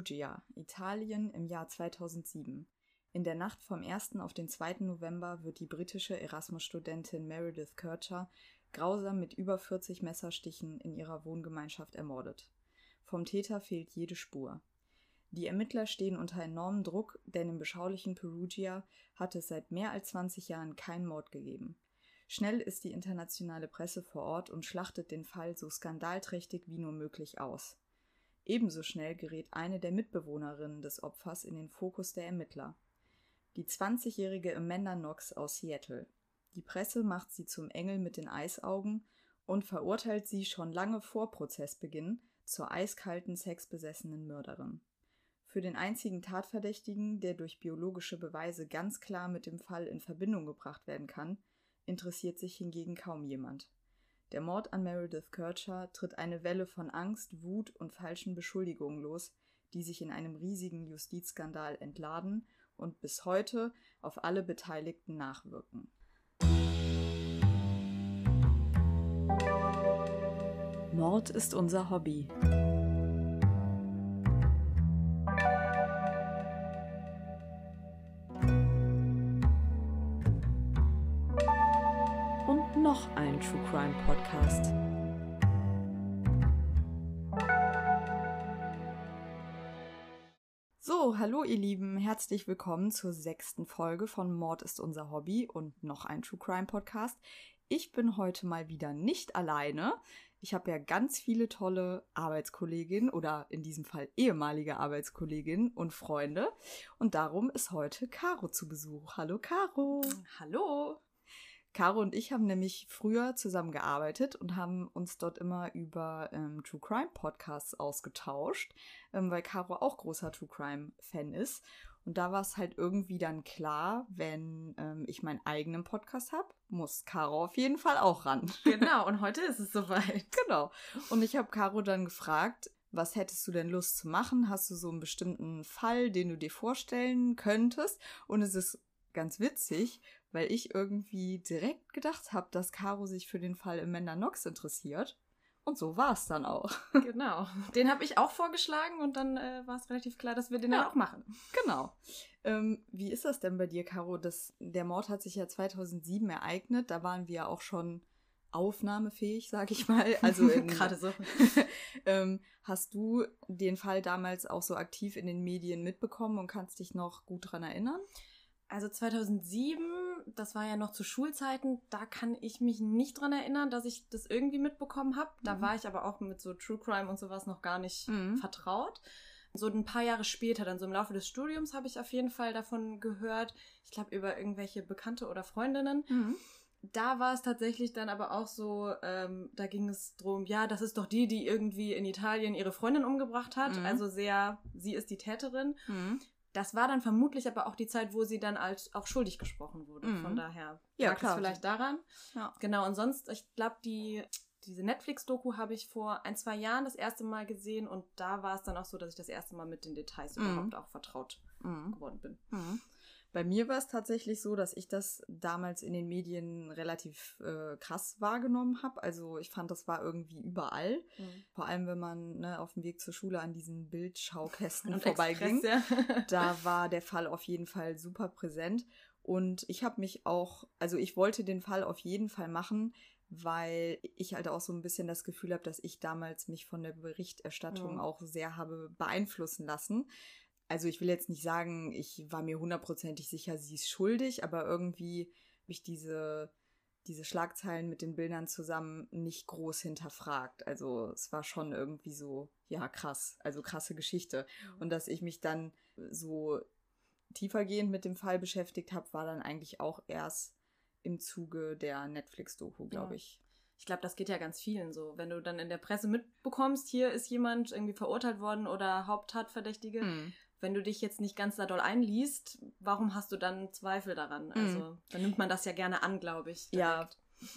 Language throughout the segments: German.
Perugia, Italien im Jahr 2007. In der Nacht vom 1. auf den 2. November wird die britische Erasmus-Studentin Meredith Kircher grausam mit über 40 Messerstichen in ihrer Wohngemeinschaft ermordet. Vom Täter fehlt jede Spur. Die Ermittler stehen unter enormem Druck, denn im beschaulichen Perugia hat es seit mehr als 20 Jahren keinen Mord gegeben. Schnell ist die internationale Presse vor Ort und schlachtet den Fall so skandalträchtig wie nur möglich aus. Ebenso schnell gerät eine der Mitbewohnerinnen des Opfers in den Fokus der Ermittler. Die 20-jährige Amanda Knox aus Seattle. Die Presse macht sie zum Engel mit den Eisaugen und verurteilt sie schon lange vor Prozessbeginn zur eiskalten, sexbesessenen Mörderin. Für den einzigen Tatverdächtigen, der durch biologische Beweise ganz klar mit dem Fall in Verbindung gebracht werden kann, interessiert sich hingegen kaum jemand. Der Mord an Meredith Kircher tritt eine Welle von Angst, Wut und falschen Beschuldigungen los, die sich in einem riesigen Justizskandal entladen und bis heute auf alle Beteiligten nachwirken. Mord ist unser Hobby. True Crime Podcast. So, hallo ihr Lieben, herzlich willkommen zur sechsten Folge von Mord ist unser Hobby und noch ein True Crime Podcast. Ich bin heute mal wieder nicht alleine. Ich habe ja ganz viele tolle Arbeitskolleginnen oder in diesem Fall ehemalige Arbeitskolleginnen und Freunde. Und darum ist heute Caro zu Besuch. Hallo Caro. Hallo. Caro und ich haben nämlich früher zusammen gearbeitet und haben uns dort immer über ähm, True Crime Podcasts ausgetauscht, ähm, weil Caro auch großer True Crime Fan ist. Und da war es halt irgendwie dann klar, wenn ähm, ich meinen eigenen Podcast habe, muss Caro auf jeden Fall auch ran. Genau, und heute ist es soweit. genau. Und ich habe Caro dann gefragt, was hättest du denn Lust zu machen? Hast du so einen bestimmten Fall, den du dir vorstellen könntest? Und es ist ganz witzig, weil ich irgendwie direkt gedacht habe, dass Caro sich für den Fall Amanda Knox interessiert. Und so war es dann auch. Genau. Den habe ich auch vorgeschlagen und dann äh, war es relativ klar, dass wir den ja. dann auch machen. Genau. Ähm, wie ist das denn bei dir, Caro? Das, der Mord hat sich ja 2007 ereignet. Da waren wir ja auch schon aufnahmefähig, sag ich mal. Also gerade so. ähm, hast du den Fall damals auch so aktiv in den Medien mitbekommen und kannst dich noch gut dran erinnern? Also 2007, das war ja noch zu Schulzeiten, da kann ich mich nicht dran erinnern, dass ich das irgendwie mitbekommen habe. Da mhm. war ich aber auch mit so True Crime und sowas noch gar nicht mhm. vertraut. So ein paar Jahre später, dann so im Laufe des Studiums, habe ich auf jeden Fall davon gehört. Ich glaube, über irgendwelche Bekannte oder Freundinnen. Mhm. Da war es tatsächlich dann aber auch so, ähm, da ging es drum, ja, das ist doch die, die irgendwie in Italien ihre Freundin umgebracht hat. Mhm. Also sehr, sie ist die Täterin. Das war dann vermutlich aber auch die Zeit, wo sie dann als auch schuldig gesprochen wurde. Mhm. Von daher ja, klar. vielleicht daran. Ja. Genau, und sonst, ich glaube, die, diese Netflix-Doku habe ich vor ein, zwei Jahren das erste Mal gesehen und da war es dann auch so, dass ich das erste Mal mit den Details mhm. überhaupt auch vertraut mhm. geworden bin. Mhm. Bei mir war es tatsächlich so, dass ich das damals in den Medien relativ äh, krass wahrgenommen habe. Also ich fand, das war irgendwie überall. Mhm. Vor allem, wenn man ne, auf dem Weg zur Schule an diesen Bildschaukästen vorbeiging. Ja. da war der Fall auf jeden Fall super präsent. Und ich habe mich auch, also ich wollte den Fall auf jeden Fall machen, weil ich halt auch so ein bisschen das Gefühl habe, dass ich damals mich von der Berichterstattung mhm. auch sehr habe beeinflussen lassen also ich will jetzt nicht sagen, ich war mir hundertprozentig sicher, sie ist schuldig, aber irgendwie habe ich diese, diese Schlagzeilen mit den Bildern zusammen nicht groß hinterfragt. Also es war schon irgendwie so, ja, krass, also krasse Geschichte. Mhm. Und dass ich mich dann so tiefergehend mit dem Fall beschäftigt habe, war dann eigentlich auch erst im Zuge der Netflix-Doku, glaube ja. ich. Ich glaube, das geht ja ganz vielen so. Wenn du dann in der Presse mitbekommst, hier ist jemand irgendwie verurteilt worden oder Haupttatverdächtige, mhm wenn du dich jetzt nicht ganz da doll einliest, warum hast du dann Zweifel daran? Mhm. Also, dann nimmt man das ja gerne an, glaube ich. Direkt. Ja.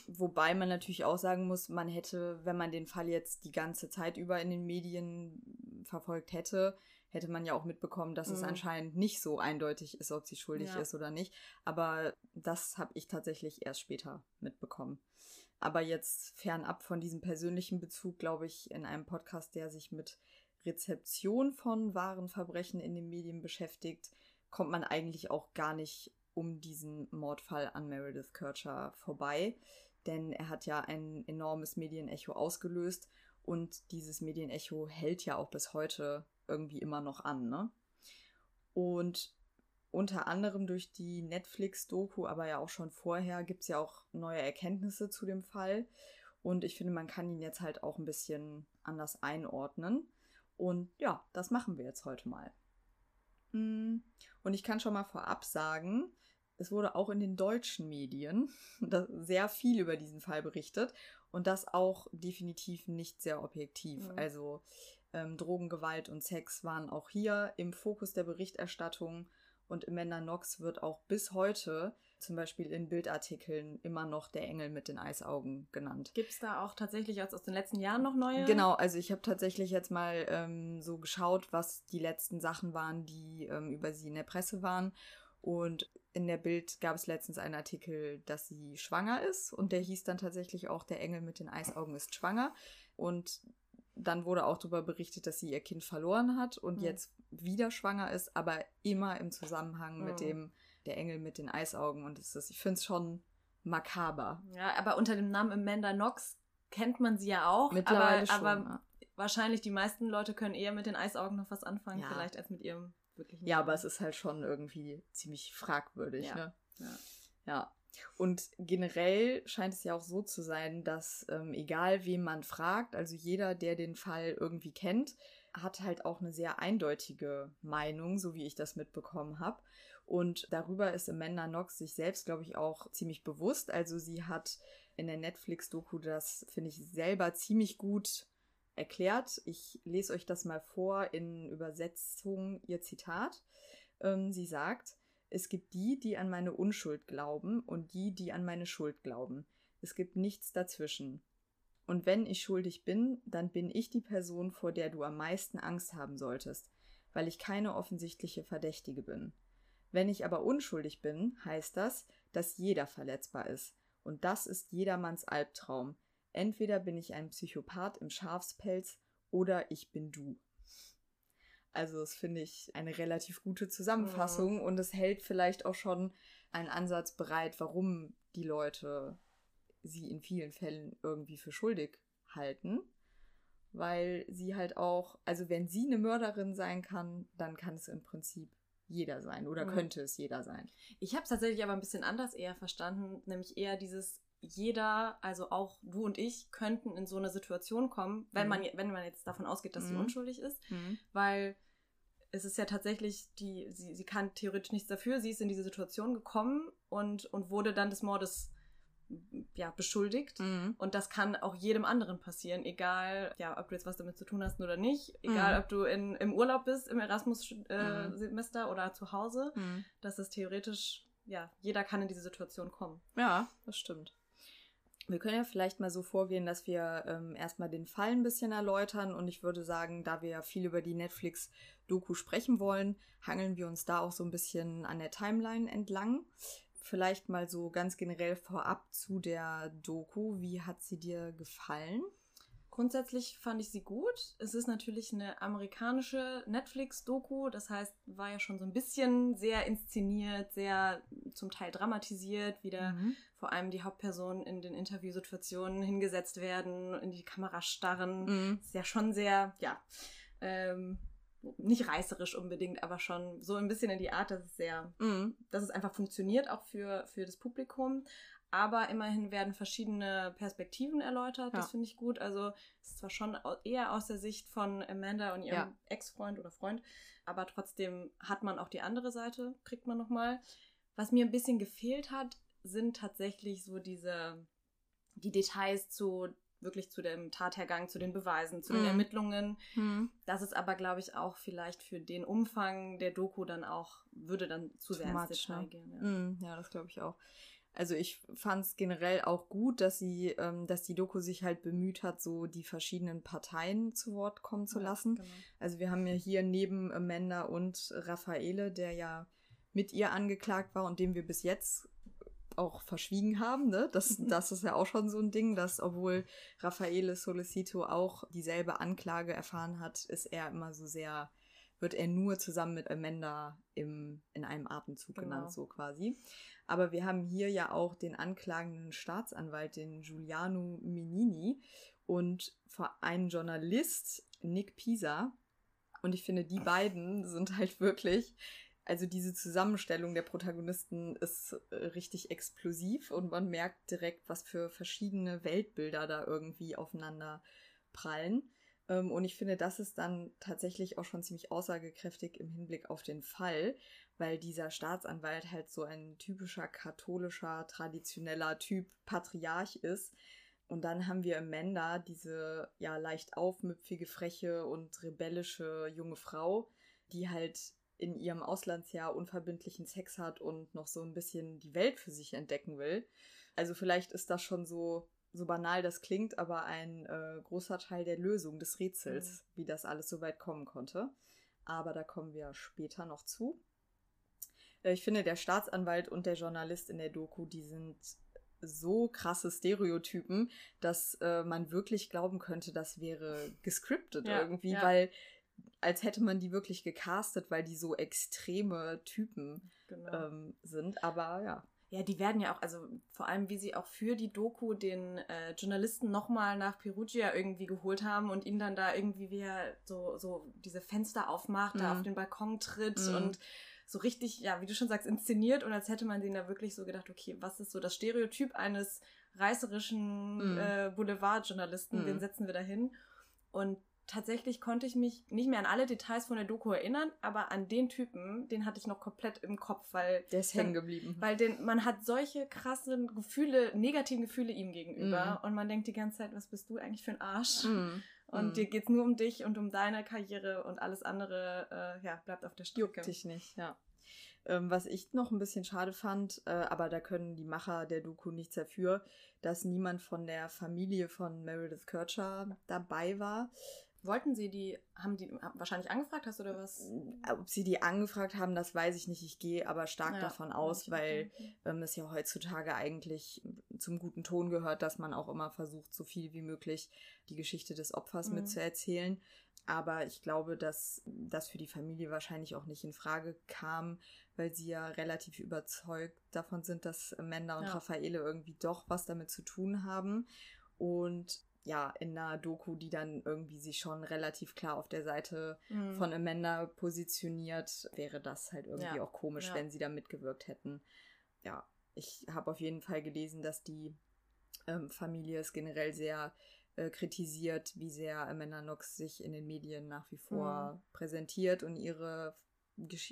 Wobei man natürlich auch sagen muss, man hätte, wenn man den Fall jetzt die ganze Zeit über in den Medien verfolgt hätte, hätte man ja auch mitbekommen, dass mhm. es anscheinend nicht so eindeutig ist, ob sie schuldig ja. ist oder nicht. Aber das habe ich tatsächlich erst später mitbekommen. Aber jetzt fernab von diesem persönlichen Bezug, glaube ich, in einem Podcast, der sich mit Rezeption von wahren Verbrechen in den Medien beschäftigt, kommt man eigentlich auch gar nicht um diesen Mordfall an Meredith Kircher vorbei, denn er hat ja ein enormes Medienecho ausgelöst und dieses Medienecho hält ja auch bis heute irgendwie immer noch an, ne? Und unter anderem durch die Netflix-Doku, aber ja auch schon vorher, gibt es ja auch neue Erkenntnisse zu dem Fall. Und ich finde, man kann ihn jetzt halt auch ein bisschen anders einordnen. Und ja, das machen wir jetzt heute mal. Mm, und ich kann schon mal vorab sagen, es wurde auch in den deutschen Medien sehr viel über diesen Fall berichtet und das auch definitiv nicht sehr objektiv. Mhm. Also ähm, Drogengewalt und Sex waren auch hier im Fokus der Berichterstattung und Amanda Knox wird auch bis heute zum Beispiel in Bildartikeln immer noch der Engel mit den Eisaugen genannt. Gibt es da auch tatsächlich aus, aus den letzten Jahren noch neue? Genau, also ich habe tatsächlich jetzt mal ähm, so geschaut, was die letzten Sachen waren, die ähm, über sie in der Presse waren. Und in der Bild gab es letztens einen Artikel, dass sie schwanger ist. Und der hieß dann tatsächlich auch, der Engel mit den Eisaugen ist schwanger. Und dann wurde auch darüber berichtet, dass sie ihr Kind verloren hat und mhm. jetzt wieder schwanger ist, aber immer im Zusammenhang mhm. mit dem der Engel mit den Eisaugen. Und es ist, ich finde es schon makaber. Ja, aber unter dem Namen Amanda Knox kennt man sie ja auch. Mittlerweile aber, schon, aber ja. wahrscheinlich die meisten Leute können eher mit den Eisaugen noch was anfangen, ja. vielleicht als mit ihrem wirklichen. Ja, aber es ist halt schon irgendwie ziemlich fragwürdig, ja. ne? Ja. ja. Und generell scheint es ja auch so zu sein, dass ähm, egal wen man fragt, also jeder, der den Fall irgendwie kennt, hat halt auch eine sehr eindeutige Meinung, so wie ich das mitbekommen habe. Und darüber ist Amanda Knox sich selbst, glaube ich, auch ziemlich bewusst. Also sie hat in der Netflix-Doku das, finde ich, selber ziemlich gut erklärt. Ich lese euch das mal vor in Übersetzung, ihr Zitat. Ähm, sie sagt, es gibt die, die an meine Unschuld glauben und die, die an meine Schuld glauben. Es gibt nichts dazwischen. Und wenn ich schuldig bin, dann bin ich die Person, vor der du am meisten Angst haben solltest, weil ich keine offensichtliche Verdächtige bin. Wenn ich aber unschuldig bin, heißt das, dass jeder verletzbar ist. Und das ist jedermanns Albtraum. Entweder bin ich ein Psychopath im Schafspelz oder ich bin du. Also das finde ich eine relativ gute Zusammenfassung mhm. und es hält vielleicht auch schon einen Ansatz bereit, warum die Leute sie in vielen Fällen irgendwie für schuldig halten. Weil sie halt auch, also wenn sie eine Mörderin sein kann, dann kann es im Prinzip jeder sein oder mhm. könnte es jeder sein. Ich habe es tatsächlich aber ein bisschen anders eher verstanden, nämlich eher dieses jeder, also auch du und ich, könnten in so eine Situation kommen, wenn, mhm. man, wenn man jetzt davon ausgeht, dass mhm. sie unschuldig ist, mhm. weil es ist ja tatsächlich, die, sie, sie kann theoretisch nichts dafür, sie ist in diese Situation gekommen und, und wurde dann des Mordes ja, beschuldigt. Mhm. Und das kann auch jedem anderen passieren, egal, ja, ob du jetzt was damit zu tun hast oder nicht, egal, mhm. ob du in, im Urlaub bist, im Erasmus-Semester äh, mhm. oder zu Hause, mhm. dass es theoretisch, ja, jeder kann in diese Situation kommen. Ja, das stimmt. Wir können ja vielleicht mal so vorgehen, dass wir ähm, erstmal den Fall ein bisschen erläutern und ich würde sagen, da wir ja viel über die Netflix-Doku sprechen wollen, hangeln wir uns da auch so ein bisschen an der Timeline entlang. Vielleicht mal so ganz generell vorab zu der Doku. Wie hat sie dir gefallen? Grundsätzlich fand ich sie gut. Es ist natürlich eine amerikanische Netflix-Doku, das heißt, war ja schon so ein bisschen sehr inszeniert, sehr zum Teil dramatisiert, wieder mhm. vor allem die Hauptpersonen in den Interviewsituationen hingesetzt werden, in die Kamera starren. Mhm. Ist ja schon sehr, ja, ähm, nicht reißerisch unbedingt, aber schon so ein bisschen in die Art, dass es sehr, mhm. dass es einfach funktioniert, auch für, für das Publikum. Aber immerhin werden verschiedene Perspektiven erläutert. Ja. Das finde ich gut. Also es ist zwar schon eher aus der Sicht von Amanda und ihrem ja. Ex-Freund oder Freund, aber trotzdem hat man auch die andere Seite, kriegt man nochmal. Was mir ein bisschen gefehlt hat, sind tatsächlich so diese, die Details zu wirklich zu dem Tathergang, zu den Beweisen, zu mhm. den Ermittlungen. Mhm. Das ist aber, glaube ich, auch vielleicht für den Umfang der Doku dann auch, würde dann zu sehr ins Detail ne? gehen. Ja, mhm, ja das glaube ich auch. Also ich fand es generell auch gut, dass sie, ähm, dass die Doku sich halt bemüht hat, so die verschiedenen Parteien zu Wort kommen zu ja, lassen. Genau. Also wir haben ja hier neben Amanda und Raffaele, der ja mit ihr angeklagt war und dem wir bis jetzt auch verschwiegen haben. Ne? Das, das ist ja auch schon so ein Ding, dass obwohl Raffaele Solicito auch dieselbe Anklage erfahren hat, ist er immer so sehr, wird er nur zusammen mit Amanda im, in einem Atemzug genau. genannt, so quasi. Aber wir haben hier ja auch den anklagenden Staatsanwalt, den Giuliano Menini und einen Journalist, Nick Pisa. Und ich finde, die beiden sind halt wirklich also diese Zusammenstellung der Protagonisten ist äh, richtig explosiv und man merkt direkt, was für verschiedene Weltbilder da irgendwie aufeinander prallen. Ähm, und ich finde, das ist dann tatsächlich auch schon ziemlich aussagekräftig im Hinblick auf den Fall, weil dieser Staatsanwalt halt so ein typischer katholischer, traditioneller Typ Patriarch ist. Und dann haben wir Amanda, diese ja leicht aufmüpfige, freche und rebellische junge Frau, die halt in ihrem Auslandsjahr unverbindlichen Sex hat und noch so ein bisschen die Welt für sich entdecken will. Also vielleicht ist das schon so, so banal das klingt, aber ein äh, großer Teil der Lösung des Rätsels, mhm. wie das alles so weit kommen konnte. Aber da kommen wir später noch zu. Äh, ich finde, der Staatsanwalt und der Journalist in der Doku, die sind so krasse Stereotypen, dass äh, man wirklich glauben könnte, das wäre gescriptet ja, irgendwie, ja. weil als hätte man die wirklich gecastet, weil die so extreme Typen genau. ähm, sind. Aber ja. Ja, die werden ja auch, also vor allem, wie sie auch für die Doku den äh, Journalisten nochmal nach Perugia irgendwie geholt haben und ihn dann da irgendwie wie er so, so diese Fenster aufmacht, mhm. da auf den Balkon tritt mhm. und so richtig, ja, wie du schon sagst, inszeniert und als hätte man den da wirklich so gedacht, okay, was ist so das Stereotyp eines reißerischen mhm. äh, Boulevardjournalisten, den mhm. setzen wir da hin. Und tatsächlich konnte ich mich nicht mehr an alle Details von der Doku erinnern, aber an den Typen, den hatte ich noch komplett im Kopf, weil der ist hängen geblieben. Weil den, man hat solche krassen Gefühle, negativen Gefühle ihm gegenüber mm. und man denkt die ganze Zeit, was bist du eigentlich für ein Arsch? Mm. Und mm. dir geht's nur um dich und um deine Karriere und alles andere, äh, ja, bleibt auf der Strecke. Juckt dich nicht, ja. Ähm, was ich noch ein bisschen schade fand, äh, aber da können die Macher der Doku nichts dafür, dass niemand von der Familie von Meredith Kircher dabei war. Wollten Sie die, haben die wahrscheinlich angefragt, hast du da was? Äh, ob sie die angefragt haben, das weiß ich nicht. Ich gehe aber stark ja, davon aus, weil ähm, es ja heutzutage eigentlich zum guten Ton gehört, dass man auch immer versucht, so viel wie möglich die Geschichte des Opfers mhm. mitzuerzählen. Aber ich glaube, dass das für die Familie wahrscheinlich auch nicht in Frage kam, weil sie ja relativ überzeugt davon sind, dass Amanda und ja. Raffaele irgendwie doch was damit zu tun haben. Und ja, in einer Doku, die dann irgendwie sich schon relativ klar auf der Seite mhm. von Amanda positioniert, wäre das halt irgendwie ja. auch komisch, ja. wenn sie da mitgewirkt hätten. Ja, ich habe auf jeden Fall gelesen, dass die ähm, Familie es generell sehr äh, kritisiert, wie sehr Amanda Knox sich in den Medien nach wie vor mhm. präsentiert und ihre,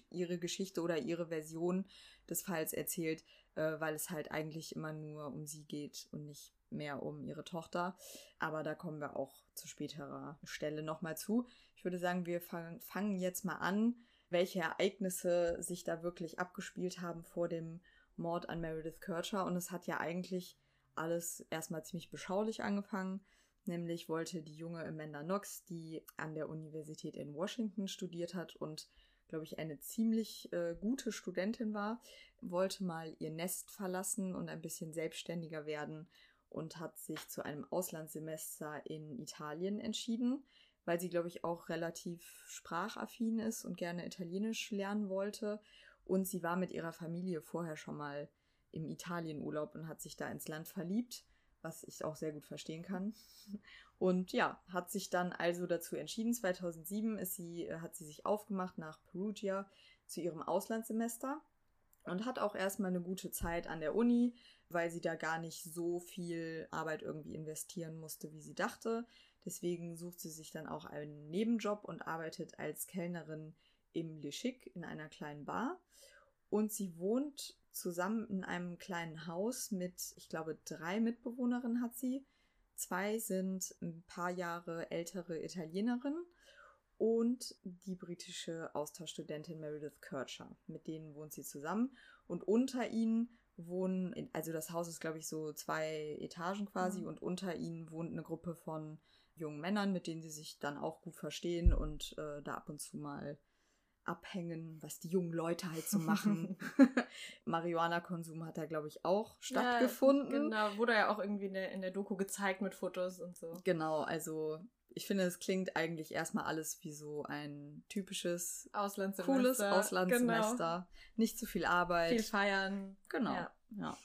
ihre Geschichte oder ihre Version des Falls erzählt, äh, weil es halt eigentlich immer nur um sie geht und nicht mehr um ihre Tochter. Aber da kommen wir auch zu späterer Stelle nochmal zu. Ich würde sagen, wir fangen jetzt mal an, welche Ereignisse sich da wirklich abgespielt haben vor dem Mord an Meredith Kircher. Und es hat ja eigentlich alles erstmal ziemlich beschaulich angefangen. Nämlich wollte die junge Amanda Knox, die an der Universität in Washington studiert hat und, glaube ich, eine ziemlich äh, gute Studentin war, wollte mal ihr Nest verlassen und ein bisschen selbstständiger werden und hat sich zu einem Auslandssemester in Italien entschieden, weil sie, glaube ich, auch relativ sprachaffin ist und gerne Italienisch lernen wollte. Und sie war mit ihrer Familie vorher schon mal im Italienurlaub und hat sich da ins Land verliebt, was ich auch sehr gut verstehen kann. Und ja, hat sich dann also dazu entschieden. 2007 ist sie, hat sie sich aufgemacht nach Perugia zu ihrem Auslandssemester und hat auch erstmal eine gute Zeit an der Uni, weil sie da gar nicht so viel Arbeit irgendwie investieren musste, wie sie dachte. Deswegen sucht sie sich dann auch einen Nebenjob und arbeitet als Kellnerin im Le Chic in einer kleinen Bar. Und sie wohnt zusammen in einem kleinen Haus mit, ich glaube, drei Mitbewohnerinnen hat sie. Zwei sind ein paar Jahre ältere Italienerinnen und die britische Austauschstudentin Meredith Kircher. Mit denen wohnt sie zusammen. Und unter ihnen wohnen, also das Haus ist, glaube ich, so zwei Etagen quasi. Mhm. Und unter ihnen wohnt eine Gruppe von jungen Männern, mit denen sie sich dann auch gut verstehen und äh, da ab und zu mal abhängen, was die jungen Leute halt so machen. Marihuana-Konsum hat da, glaube ich, auch stattgefunden. Ja, genau, wurde ja auch irgendwie in der, in der Doku gezeigt mit Fotos und so. Genau, also ich finde, es klingt eigentlich erstmal alles wie so ein typisches, Auslandssemester. cooles Auslandssemester. Genau. Nicht zu viel Arbeit. Viel feiern. Genau, ja. ja.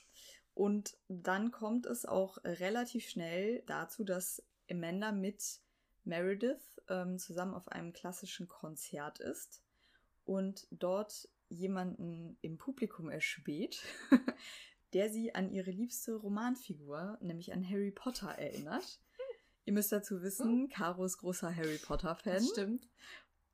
Und dann kommt es auch relativ schnell dazu, dass Amanda mit Meredith ähm, zusammen auf einem klassischen Konzert ist und dort jemanden im Publikum erspäht, der sie an ihre liebste Romanfigur, nämlich an Harry Potter, erinnert. Ihr müsst dazu wissen, Caro ist großer Harry Potter-Fan. Stimmt.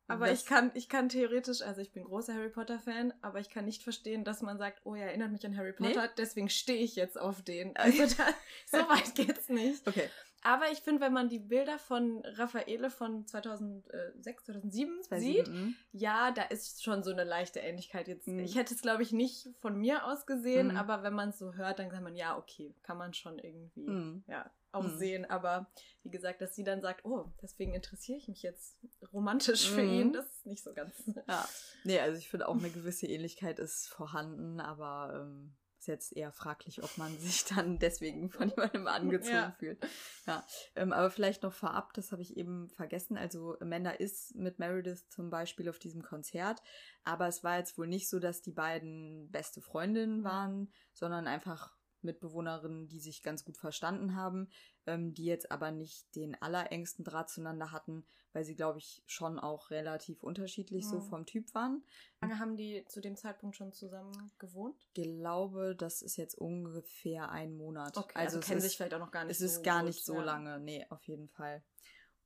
Aber ich kann, ich kann theoretisch, also ich bin großer Harry Potter-Fan, aber ich kann nicht verstehen, dass man sagt, oh, er erinnert mich an Harry Potter, nee? deswegen stehe ich jetzt auf den. Also da, so weit geht's nicht. Okay. Aber ich finde, wenn man die Bilder von Raffaele von 2006, 2007 sieht, mhm. ja, da ist schon so eine leichte Ähnlichkeit jetzt. Mhm. Ich hätte es, glaube ich, nicht von mir aus gesehen, mhm. aber wenn man es so hört, dann sagt man, ja, okay, kann man schon irgendwie, mhm. ja, auch mhm. sehen. Aber wie gesagt, dass sie dann sagt, oh, deswegen interessiere ich mich jetzt romantisch für ihn, mhm. das ist nicht so ganz. Ja. Nee, also ich finde auch eine gewisse Ähnlichkeit ist vorhanden, aber ähm, ist jetzt eher fraglich, ob man sich dann deswegen von jemandem angezogen ja. fühlt. Ja, ähm, aber vielleicht noch vorab, das habe ich eben vergessen. Also Amanda ist mit Meredith zum Beispiel auf diesem Konzert, aber es war jetzt wohl nicht so, dass die beiden beste Freundinnen waren, sondern einfach Mitbewohnerinnen, die sich ganz gut verstanden haben, ähm, die jetzt aber nicht den allerengsten Draht zueinander hatten, weil sie, glaube ich, schon auch relativ unterschiedlich mhm. so vom Typ waren. Wie lange haben die zu dem Zeitpunkt schon zusammen gewohnt? Ich glaube, das ist jetzt ungefähr ein Monat. Okay, also, also kennen sich vielleicht auch noch gar nicht es so Es ist gar gut, nicht so ja. lange, nee, auf jeden Fall.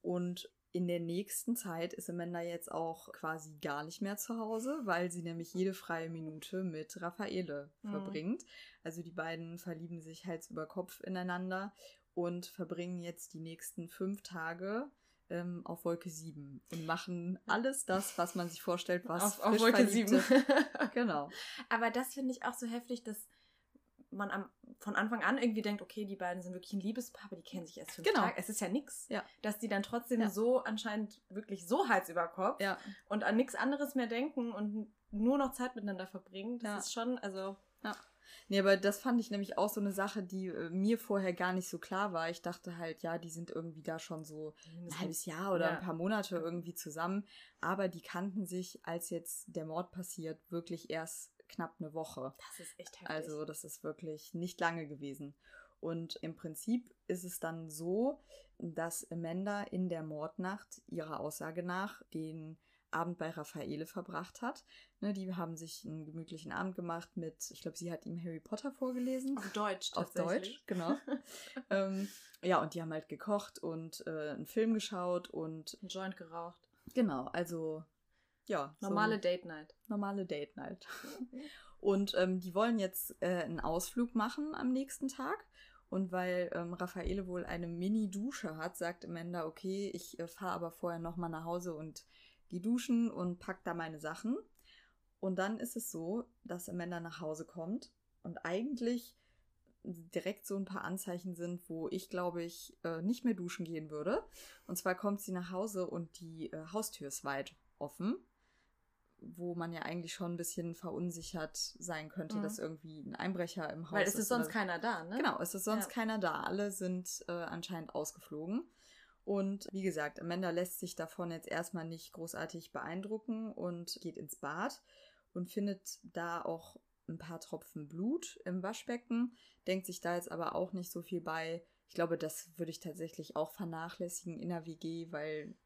Und in der nächsten Zeit ist Amanda jetzt auch quasi gar nicht mehr zu Hause, weil sie nämlich jede freie Minute mit Raffaele mhm. verbringt. Also die beiden verlieben sich Hals über Kopf ineinander und verbringen jetzt die nächsten fünf Tage ähm, auf Wolke 7 und machen alles das, was man sich vorstellt, was auf, auf Wolke 7. genau. Aber das finde ich auch so heftig, dass man am, von Anfang an irgendwie denkt, okay, die beiden sind wirklich ein Liebespaar, aber die kennen sich erst fünf genau. Tage. Es ist ja nichts. Ja. Dass die dann trotzdem ja. so anscheinend wirklich so Hals über Kopf ja. und an nichts anderes mehr denken und nur noch Zeit miteinander verbringen. Das ist schon, also. Ja. Nee, aber das fand ich nämlich auch so eine Sache, die äh, mir vorher gar nicht so klar war. Ich dachte halt, ja, die sind irgendwie da schon so ein halbes Jahr oder ja. ein paar Monate irgendwie zusammen. Aber die kannten sich, als jetzt der Mord passiert, wirklich erst knapp eine Woche. Das ist echt heftig. Also das ist wirklich nicht lange gewesen. Und im Prinzip ist es dann so, dass Amanda in der Mordnacht ihrer Aussage nach den Abend bei Raffaele verbracht hat. Ne, die haben sich einen gemütlichen Abend gemacht mit, ich glaube, sie hat ihm Harry Potter vorgelesen. Auf Deutsch, Auf Deutsch, genau. ähm, ja, und die haben halt gekocht und äh, einen Film geschaut und. Ein Joint geraucht. Genau, also ja. Normale so Date Night. Normale Date Night. Und ähm, die wollen jetzt äh, einen Ausflug machen am nächsten Tag. Und weil ähm, Raffaele wohl eine Mini-Dusche hat, sagt Amanda, okay, ich äh, fahre aber vorher nochmal nach Hause und gehe duschen und pack da meine Sachen. Und dann ist es so, dass Amanda nach Hause kommt und eigentlich direkt so ein paar Anzeichen sind, wo ich glaube ich äh, nicht mehr duschen gehen würde. Und zwar kommt sie nach Hause und die äh, Haustür ist weit offen wo man ja eigentlich schon ein bisschen verunsichert sein könnte, mhm. dass irgendwie ein Einbrecher im Haus ist. Weil es ist, ist sonst keiner da, ne? Genau, es ist sonst ja. keiner da. Alle sind äh, anscheinend ausgeflogen. Und wie gesagt, Amanda lässt sich davon jetzt erstmal nicht großartig beeindrucken und geht ins Bad und findet da auch ein paar Tropfen Blut im Waschbecken, denkt sich da jetzt aber auch nicht so viel bei. Ich glaube, das würde ich tatsächlich auch vernachlässigen in der WG, weil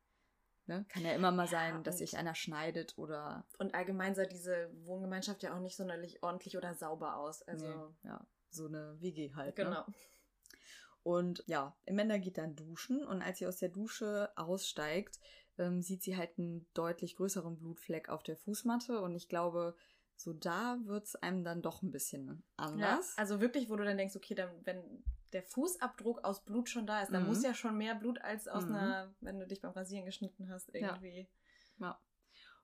Ne? Kann ja immer mal sein, ja, dass sich einer schneidet oder. Und allgemein sah diese Wohngemeinschaft ja auch nicht sonderlich ordentlich oder sauber aus. Also. Nee, ja, so eine WG halt. Ne? Genau. Ne? Und ja, Amanda geht dann duschen und als sie aus der Dusche aussteigt, ähm, sieht sie halt einen deutlich größeren Blutfleck auf der Fußmatte und ich glaube, so da wird es einem dann doch ein bisschen anders. Ja, also wirklich, wo du dann denkst, okay, dann, wenn der Fußabdruck aus Blut schon da ist, dann mhm. muss ja schon mehr Blut als aus mhm. einer, wenn du dich beim Rasieren geschnitten hast, irgendwie. Ja. ja.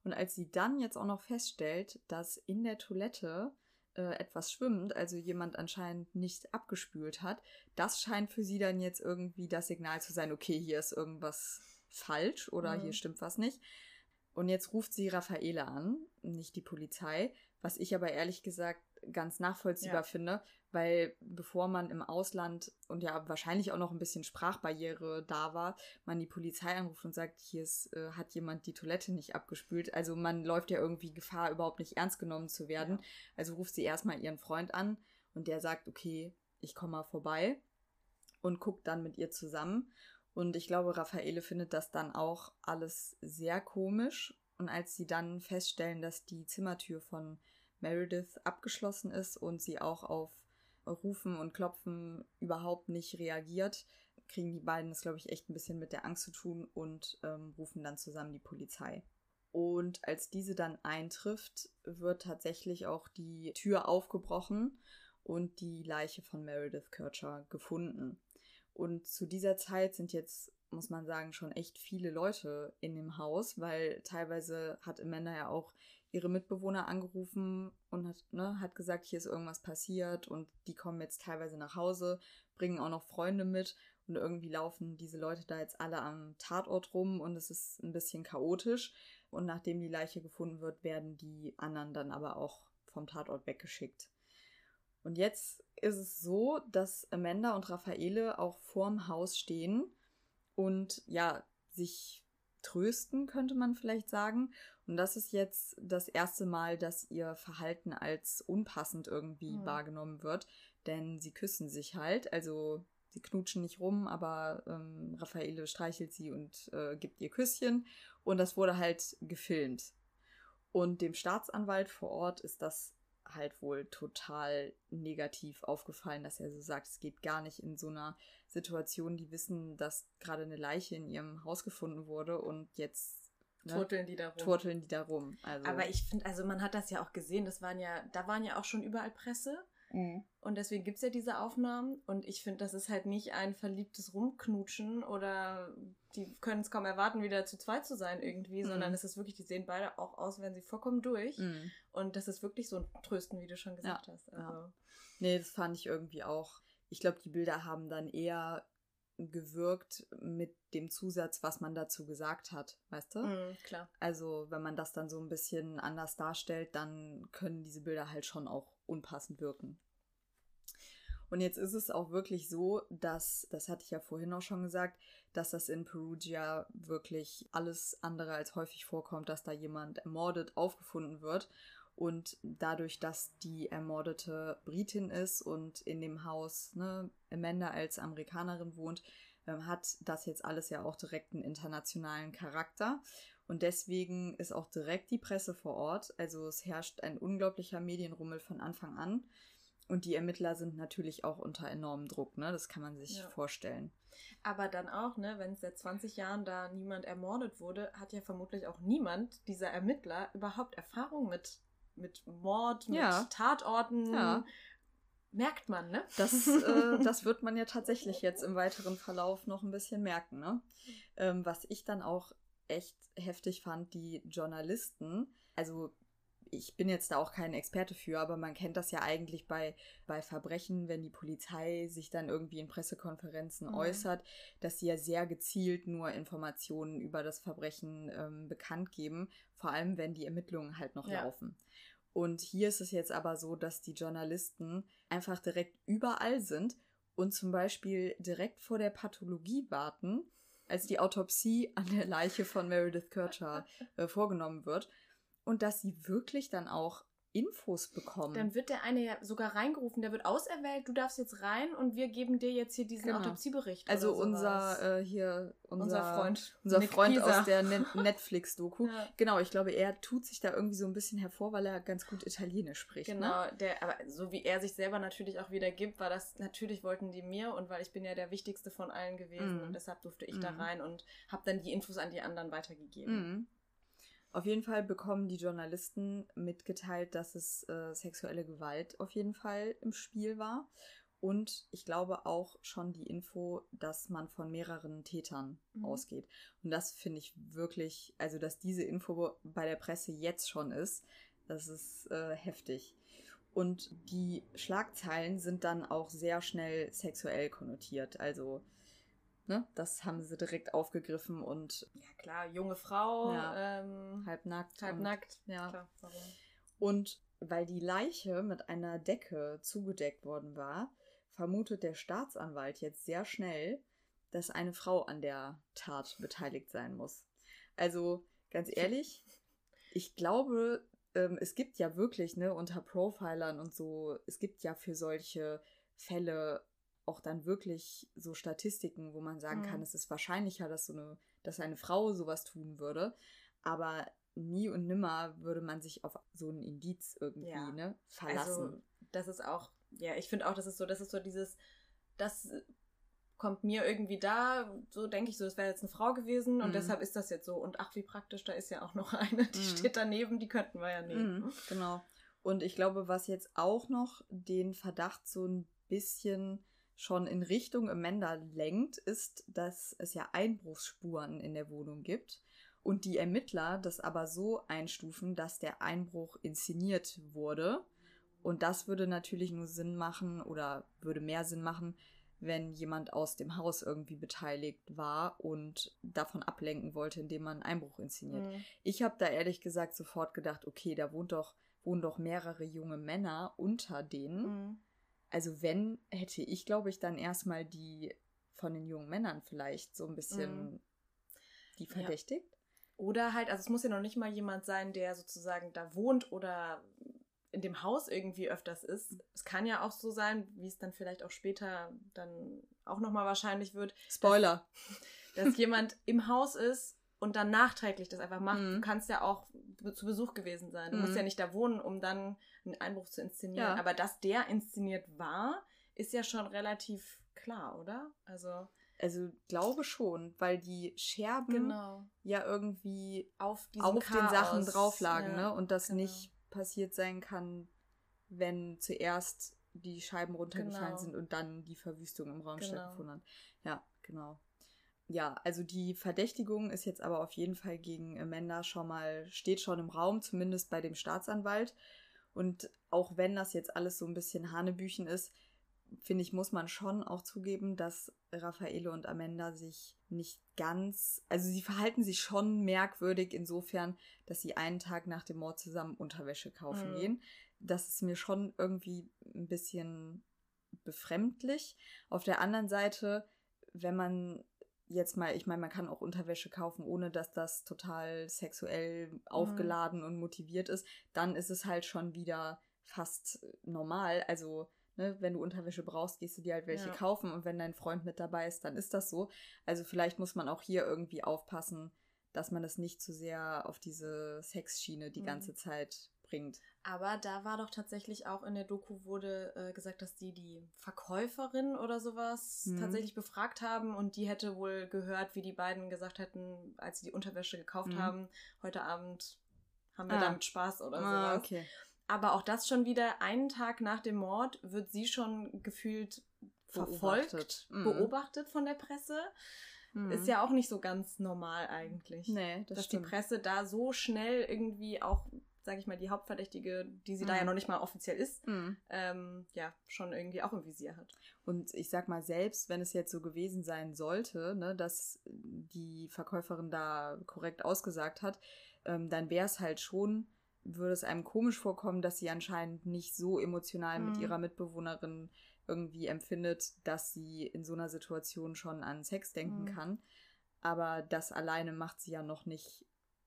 Und als sie dann jetzt auch noch feststellt, dass in der Toilette äh, etwas schwimmt, also jemand anscheinend nicht abgespült hat, das scheint für sie dann jetzt irgendwie das Signal zu sein, okay, hier ist irgendwas falsch oder mhm. hier stimmt was nicht. Und jetzt ruft sie Raffaele an, nicht die Polizei, was ich aber ehrlich gesagt ganz nachvollziehbar ja. finde, weil bevor man im Ausland und ja wahrscheinlich auch noch ein bisschen Sprachbarriere da war, man die Polizei anruft und sagt, hier ist, äh, hat jemand die Toilette nicht abgespült. Also man läuft ja irgendwie Gefahr, überhaupt nicht ernst genommen zu werden. Ja. Also ruft sie erstmal ihren Freund an und der sagt, okay, ich komme mal vorbei und guckt dann mit ihr zusammen. Und ich glaube, Raffaele findet das dann auch alles sehr komisch. Und als sie dann feststellen, dass die Zimmertür von Meredith abgeschlossen ist und sie auch auf Rufen und Klopfen überhaupt nicht reagiert, kriegen die beiden es, glaube ich, echt ein bisschen mit der Angst zu tun und ähm, rufen dann zusammen die Polizei. Und als diese dann eintrifft, wird tatsächlich auch die Tür aufgebrochen und die Leiche von Meredith Kircher gefunden. Und zu dieser Zeit sind jetzt, muss man sagen, schon echt viele Leute in dem Haus, weil teilweise hat Amanda ja auch ihre Mitbewohner angerufen und hat, ne, hat gesagt, hier ist irgendwas passiert und die kommen jetzt teilweise nach Hause, bringen auch noch Freunde mit und irgendwie laufen diese Leute da jetzt alle am Tatort rum und es ist ein bisschen chaotisch. Und nachdem die Leiche gefunden wird, werden die anderen dann aber auch vom Tatort weggeschickt. Und jetzt ist es so, dass Amanda und Raffaele auch vorm Haus stehen und ja, sich trösten, könnte man vielleicht sagen. Und das ist jetzt das erste Mal, dass ihr Verhalten als unpassend irgendwie mhm. wahrgenommen wird. Denn sie küssen sich halt, also sie knutschen nicht rum, aber ähm, Raffaele streichelt sie und äh, gibt ihr Küsschen. Und das wurde halt gefilmt. Und dem Staatsanwalt vor Ort ist das halt wohl total negativ aufgefallen, dass er so sagt, es geht gar nicht in so einer Situation, die wissen, dass gerade eine Leiche in ihrem Haus gefunden wurde und jetzt ne, turteln die da rum. Turteln die da rum. Also. Aber ich finde, also man hat das ja auch gesehen, das waren ja, da waren ja auch schon überall Presse. Mhm. Und deswegen gibt es ja diese Aufnahmen. Und ich finde, das ist halt nicht ein verliebtes Rumknutschen oder die können es kaum erwarten, wieder zu zweit zu sein irgendwie, mhm. sondern es ist wirklich, die sehen beide auch aus, wenn sie vollkommen durch. Mhm. Und das ist wirklich so ein Trösten, wie du schon gesagt ja. hast. Also. Ja. Nee, das fand ich irgendwie auch. Ich glaube, die Bilder haben dann eher gewirkt mit dem Zusatz, was man dazu gesagt hat, weißt du? Mm, klar. Also, wenn man das dann so ein bisschen anders darstellt, dann können diese Bilder halt schon auch unpassend wirken. Und jetzt ist es auch wirklich so, dass, das hatte ich ja vorhin auch schon gesagt, dass das in Perugia wirklich alles andere als häufig vorkommt, dass da jemand ermordet aufgefunden wird. Und dadurch, dass die ermordete Britin ist und in dem Haus ne, Amanda als Amerikanerin wohnt, ähm, hat das jetzt alles ja auch direkt einen internationalen Charakter. Und deswegen ist auch direkt die Presse vor Ort. Also es herrscht ein unglaublicher Medienrummel von Anfang an. Und die Ermittler sind natürlich auch unter enormem Druck, ne? Das kann man sich ja. vorstellen. Aber dann auch, ne, wenn seit 20 Jahren da niemand ermordet wurde, hat ja vermutlich auch niemand dieser Ermittler überhaupt Erfahrung mit mit Mord, mit ja. Tatorten. Ja. Merkt man, ne? Das, äh, das wird man ja tatsächlich jetzt im weiteren Verlauf noch ein bisschen merken, ne? Ähm, was ich dann auch echt heftig fand, die Journalisten, also ich bin jetzt da auch kein Experte für, aber man kennt das ja eigentlich bei, bei Verbrechen, wenn die Polizei sich dann irgendwie in Pressekonferenzen mhm. äußert, dass sie ja sehr gezielt nur Informationen über das Verbrechen ähm, bekannt geben, vor allem wenn die Ermittlungen halt noch ja. laufen. Und hier ist es jetzt aber so, dass die Journalisten einfach direkt überall sind und zum Beispiel direkt vor der Pathologie warten, als die Autopsie an der Leiche von Meredith Kircher äh, vorgenommen wird. Und dass sie wirklich dann auch Infos bekommen. Dann wird der eine ja sogar reingerufen, der wird auserwählt, du darfst jetzt rein und wir geben dir jetzt hier diesen genau. Autopsiebericht. Also unser äh, hier unser, unser Freund, unser Nick Freund Pisa. aus der Netflix-Doku. ja. Genau, ich glaube, er tut sich da irgendwie so ein bisschen hervor, weil er ganz gut Italienisch spricht. Ne? Genau, ne? der, aber so wie er sich selber natürlich auch wieder gibt, war das natürlich wollten die mir und weil ich bin ja der wichtigste von allen gewesen mm. und deshalb durfte ich mm. da mhm. rein und habe dann die Infos an die anderen weitergegeben. Mm. Auf jeden Fall bekommen die Journalisten mitgeteilt, dass es äh, sexuelle Gewalt auf jeden Fall im Spiel war. Und ich glaube auch schon die Info, dass man von mehreren Tätern mhm. ausgeht. Und das finde ich wirklich, also dass diese Info bei der Presse jetzt schon ist, das ist äh, heftig. Und die Schlagzeilen sind dann auch sehr schnell sexuell konnotiert. Also ne, das haben sie direkt aufgegriffen und. Ja, klar, junge Frau, ja, ähm, halbnackt. Halbnackt, und, ja. Klar, und weil die Leiche mit einer Decke zugedeckt worden war, vermutet der Staatsanwalt jetzt sehr schnell, dass eine Frau an der Tat beteiligt sein muss. Also, ganz ehrlich, ich glaube, ähm, es gibt ja wirklich, ne, unter Profilern und so, es gibt ja für solche Fälle auch dann wirklich so Statistiken, wo man sagen mhm. kann, es ist wahrscheinlicher, dass so eine, dass eine Frau sowas tun würde. Aber nie und nimmer würde man sich auf so ein Indiz irgendwie ja. ne, verlassen. Also, das ist auch, ja, ich finde auch, das ist so, das ist so dieses, das kommt mir irgendwie da, so denke ich so, das wäre jetzt eine Frau gewesen und mhm. deshalb ist das jetzt so. Und ach, wie praktisch, da ist ja auch noch eine, die mhm. steht daneben, die könnten wir ja nehmen. Mhm, genau. Und ich glaube, was jetzt auch noch den Verdacht so ein bisschen schon in Richtung Amanda lenkt, ist, dass es ja Einbruchsspuren in der Wohnung gibt und die Ermittler das aber so einstufen, dass der Einbruch inszeniert wurde. Und das würde natürlich nur Sinn machen oder würde mehr Sinn machen, wenn jemand aus dem Haus irgendwie beteiligt war und davon ablenken wollte, indem man einen Einbruch inszeniert. Mhm. Ich habe da ehrlich gesagt sofort gedacht, okay, da wohnt doch, wohnen doch mehrere junge Männer unter denen. Mhm. Also wenn, hätte ich, glaube ich, dann erstmal die von den jungen Männern vielleicht so ein bisschen mhm. die verdächtigt. Ja. Oder halt, also es muss ja noch nicht mal jemand sein, der sozusagen da wohnt oder in dem Haus irgendwie öfters ist. Es kann ja auch so sein, wie es dann vielleicht auch später dann auch nochmal wahrscheinlich wird. Spoiler. Dass, dass jemand im Haus ist und dann nachträglich das einfach macht. Mhm. Du kannst ja auch zu Besuch gewesen sein. Du mhm. musst ja nicht da wohnen, um dann einen Einbruch zu inszenieren. Ja. Aber dass der inszeniert war, ist ja schon relativ klar, oder? Also. Also glaube schon, weil die Scherben genau. ja irgendwie auf, auf den Sachen drauflagen, ja, ne? Und das genau. nicht passiert sein kann, wenn zuerst die Scheiben runtergefallen genau. sind und dann die Verwüstung im Raum genau. stattgefunden hat. Ja, genau. Ja, also die Verdächtigung ist jetzt aber auf jeden Fall gegen Amanda schon mal, steht schon im Raum, zumindest bei dem Staatsanwalt. Und auch wenn das jetzt alles so ein bisschen Hanebüchen ist, finde ich, muss man schon auch zugeben, dass Raffaele und Amanda sich nicht ganz, also sie verhalten sich schon merkwürdig insofern, dass sie einen Tag nach dem Mord zusammen Unterwäsche kaufen mhm. gehen. Das ist mir schon irgendwie ein bisschen befremdlich. Auf der anderen Seite, wenn man jetzt mal, ich meine, man kann auch Unterwäsche kaufen, ohne dass das total sexuell mhm. aufgeladen mhm. und motiviert ist, dann ist es halt schon wieder fast normal. Also Ne, wenn du Unterwäsche brauchst, gehst du dir halt welche ja. kaufen und wenn dein Freund mit dabei ist, dann ist das so. Also vielleicht muss man auch hier irgendwie aufpassen, dass man das nicht zu sehr auf diese Sexschiene die mhm. ganze Zeit bringt. Aber da war doch tatsächlich auch in der Doku wurde äh, gesagt, dass die die Verkäuferin oder sowas mhm. tatsächlich befragt haben und die hätte wohl gehört, wie die beiden gesagt hätten, als sie die Unterwäsche gekauft mhm. haben, heute Abend haben wir ah. damit Spaß oder ah, sowas. Okay. Aber auch das schon wieder, einen Tag nach dem Mord wird sie schon gefühlt verfolgt, beobachtet, mhm. beobachtet von der Presse. Mhm. Ist ja auch nicht so ganz normal eigentlich. Nee, das Dass stimmt. die Presse da so schnell irgendwie auch, sage ich mal, die Hauptverdächtige, die sie mhm. da ja mhm. noch nicht mal offiziell ist, mhm. ähm, ja, schon irgendwie auch im Visier hat. Und ich sag mal, selbst wenn es jetzt so gewesen sein sollte, ne, dass die Verkäuferin da korrekt ausgesagt hat, ähm, dann wäre es halt schon würde es einem komisch vorkommen, dass sie anscheinend nicht so emotional mhm. mit ihrer Mitbewohnerin irgendwie empfindet, dass sie in so einer Situation schon an Sex denken mhm. kann. Aber das alleine macht sie ja noch nicht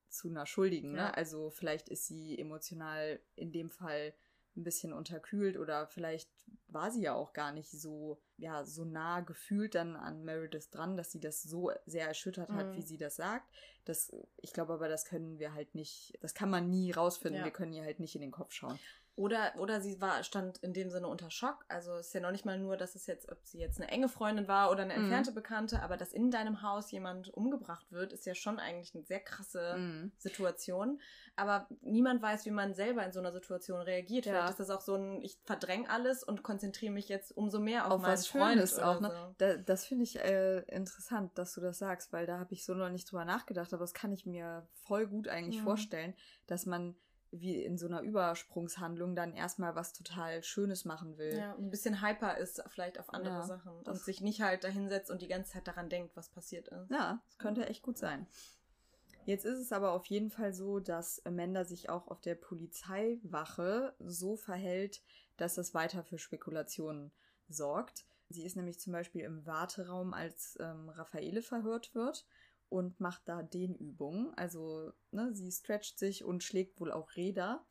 zu einer Schuldigen. Ne? Ja. Also vielleicht ist sie emotional in dem Fall ein bisschen unterkühlt oder vielleicht war sie ja auch gar nicht so, ja, so nah gefühlt dann an Meredith dran, dass sie das so sehr erschüttert hat, mhm. wie sie das sagt. Das, ich glaube aber, das können wir halt nicht, das kann man nie rausfinden. Ja. Wir können ihr halt nicht in den Kopf schauen. Oder, oder sie war, stand in dem Sinne unter Schock. Also es ist ja noch nicht mal nur, dass es jetzt, ob sie jetzt eine enge Freundin war oder eine mhm. entfernte mhm. Bekannte, aber dass in deinem Haus jemand umgebracht wird, ist ja schon eigentlich eine sehr krasse mhm. Situation. Aber niemand weiß, wie man selber in so einer Situation reagiert. Ja. Vielleicht ist das auch so ein, ich verdränge alles und konzentriere mich jetzt umso mehr auf, auf meinen was Freund. Schönes auch, ne? So. Da, das finde ich äh, interessant, dass du das sagst, weil da habe ich so noch nicht drüber nachgedacht, aber das kann ich mir voll gut eigentlich mhm. vorstellen, dass man wie in so einer Übersprungshandlung dann erstmal was total Schönes machen will. Ja, ein bisschen hyper ist vielleicht auf andere ja, Sachen und sich nicht halt dahinsetzt und die ganze Zeit daran denkt, was passiert ist. Ja, das könnte echt gut sein. Jetzt ist es aber auf jeden Fall so, dass Amanda sich auch auf der Polizeiwache so verhält, dass das weiter für Spekulationen sorgt. Sie ist nämlich zum Beispiel im Warteraum, als ähm, Raffaele verhört wird und macht da Dehnübungen. Also ne, sie stretcht sich und schlägt wohl auch Räder.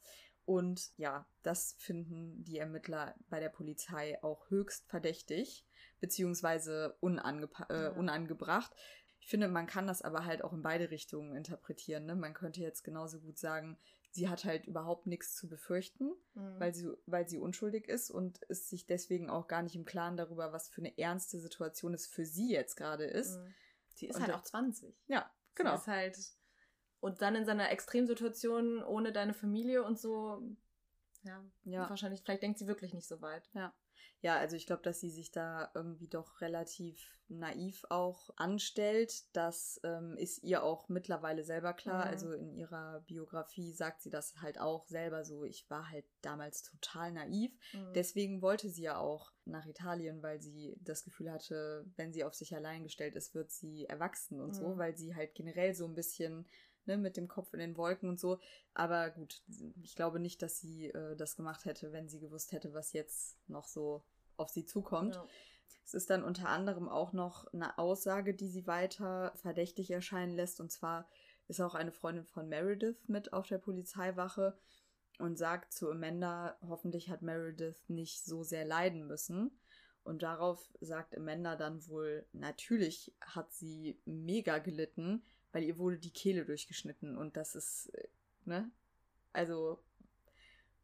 Und ja, das finden die Ermittler bei der Polizei auch höchst verdächtig, beziehungsweise äh, unangebracht. Ich finde, man kann das aber halt auch in beide Richtungen interpretieren. Ne? Man könnte jetzt genauso gut sagen, sie hat halt überhaupt nichts zu befürchten, mhm. weil, sie, weil sie unschuldig ist und ist sich deswegen auch gar nicht im Klaren darüber, was für eine ernste Situation es für sie jetzt gerade ist. Mhm. Sie ist und halt auch 20. Ja, genau. Sie ist halt und dann in seiner Extremsituation ohne deine Familie und so. Ja, ja. wahrscheinlich, vielleicht denkt sie wirklich nicht so weit. Ja. Ja, also ich glaube, dass sie sich da irgendwie doch relativ naiv auch anstellt. Das ähm, ist ihr auch mittlerweile selber klar. Mhm. Also in ihrer Biografie sagt sie das halt auch selber so. Ich war halt damals total naiv. Mhm. Deswegen wollte sie ja auch nach Italien, weil sie das Gefühl hatte, wenn sie auf sich allein gestellt ist, wird sie erwachsen und mhm. so, weil sie halt generell so ein bisschen ne, mit dem Kopf in den Wolken und so. Aber gut, ich glaube nicht, dass sie äh, das gemacht hätte, wenn sie gewusst hätte, was jetzt noch so auf sie zukommt. Ja. Es ist dann unter anderem auch noch eine Aussage, die sie weiter verdächtig erscheinen lässt. Und zwar ist auch eine Freundin von Meredith mit auf der Polizeiwache und sagt zu Amanda, hoffentlich hat Meredith nicht so sehr leiden müssen. Und darauf sagt Amanda dann wohl, natürlich hat sie mega gelitten, weil ihr wurde die Kehle durchgeschnitten und das ist, äh, ne? Also,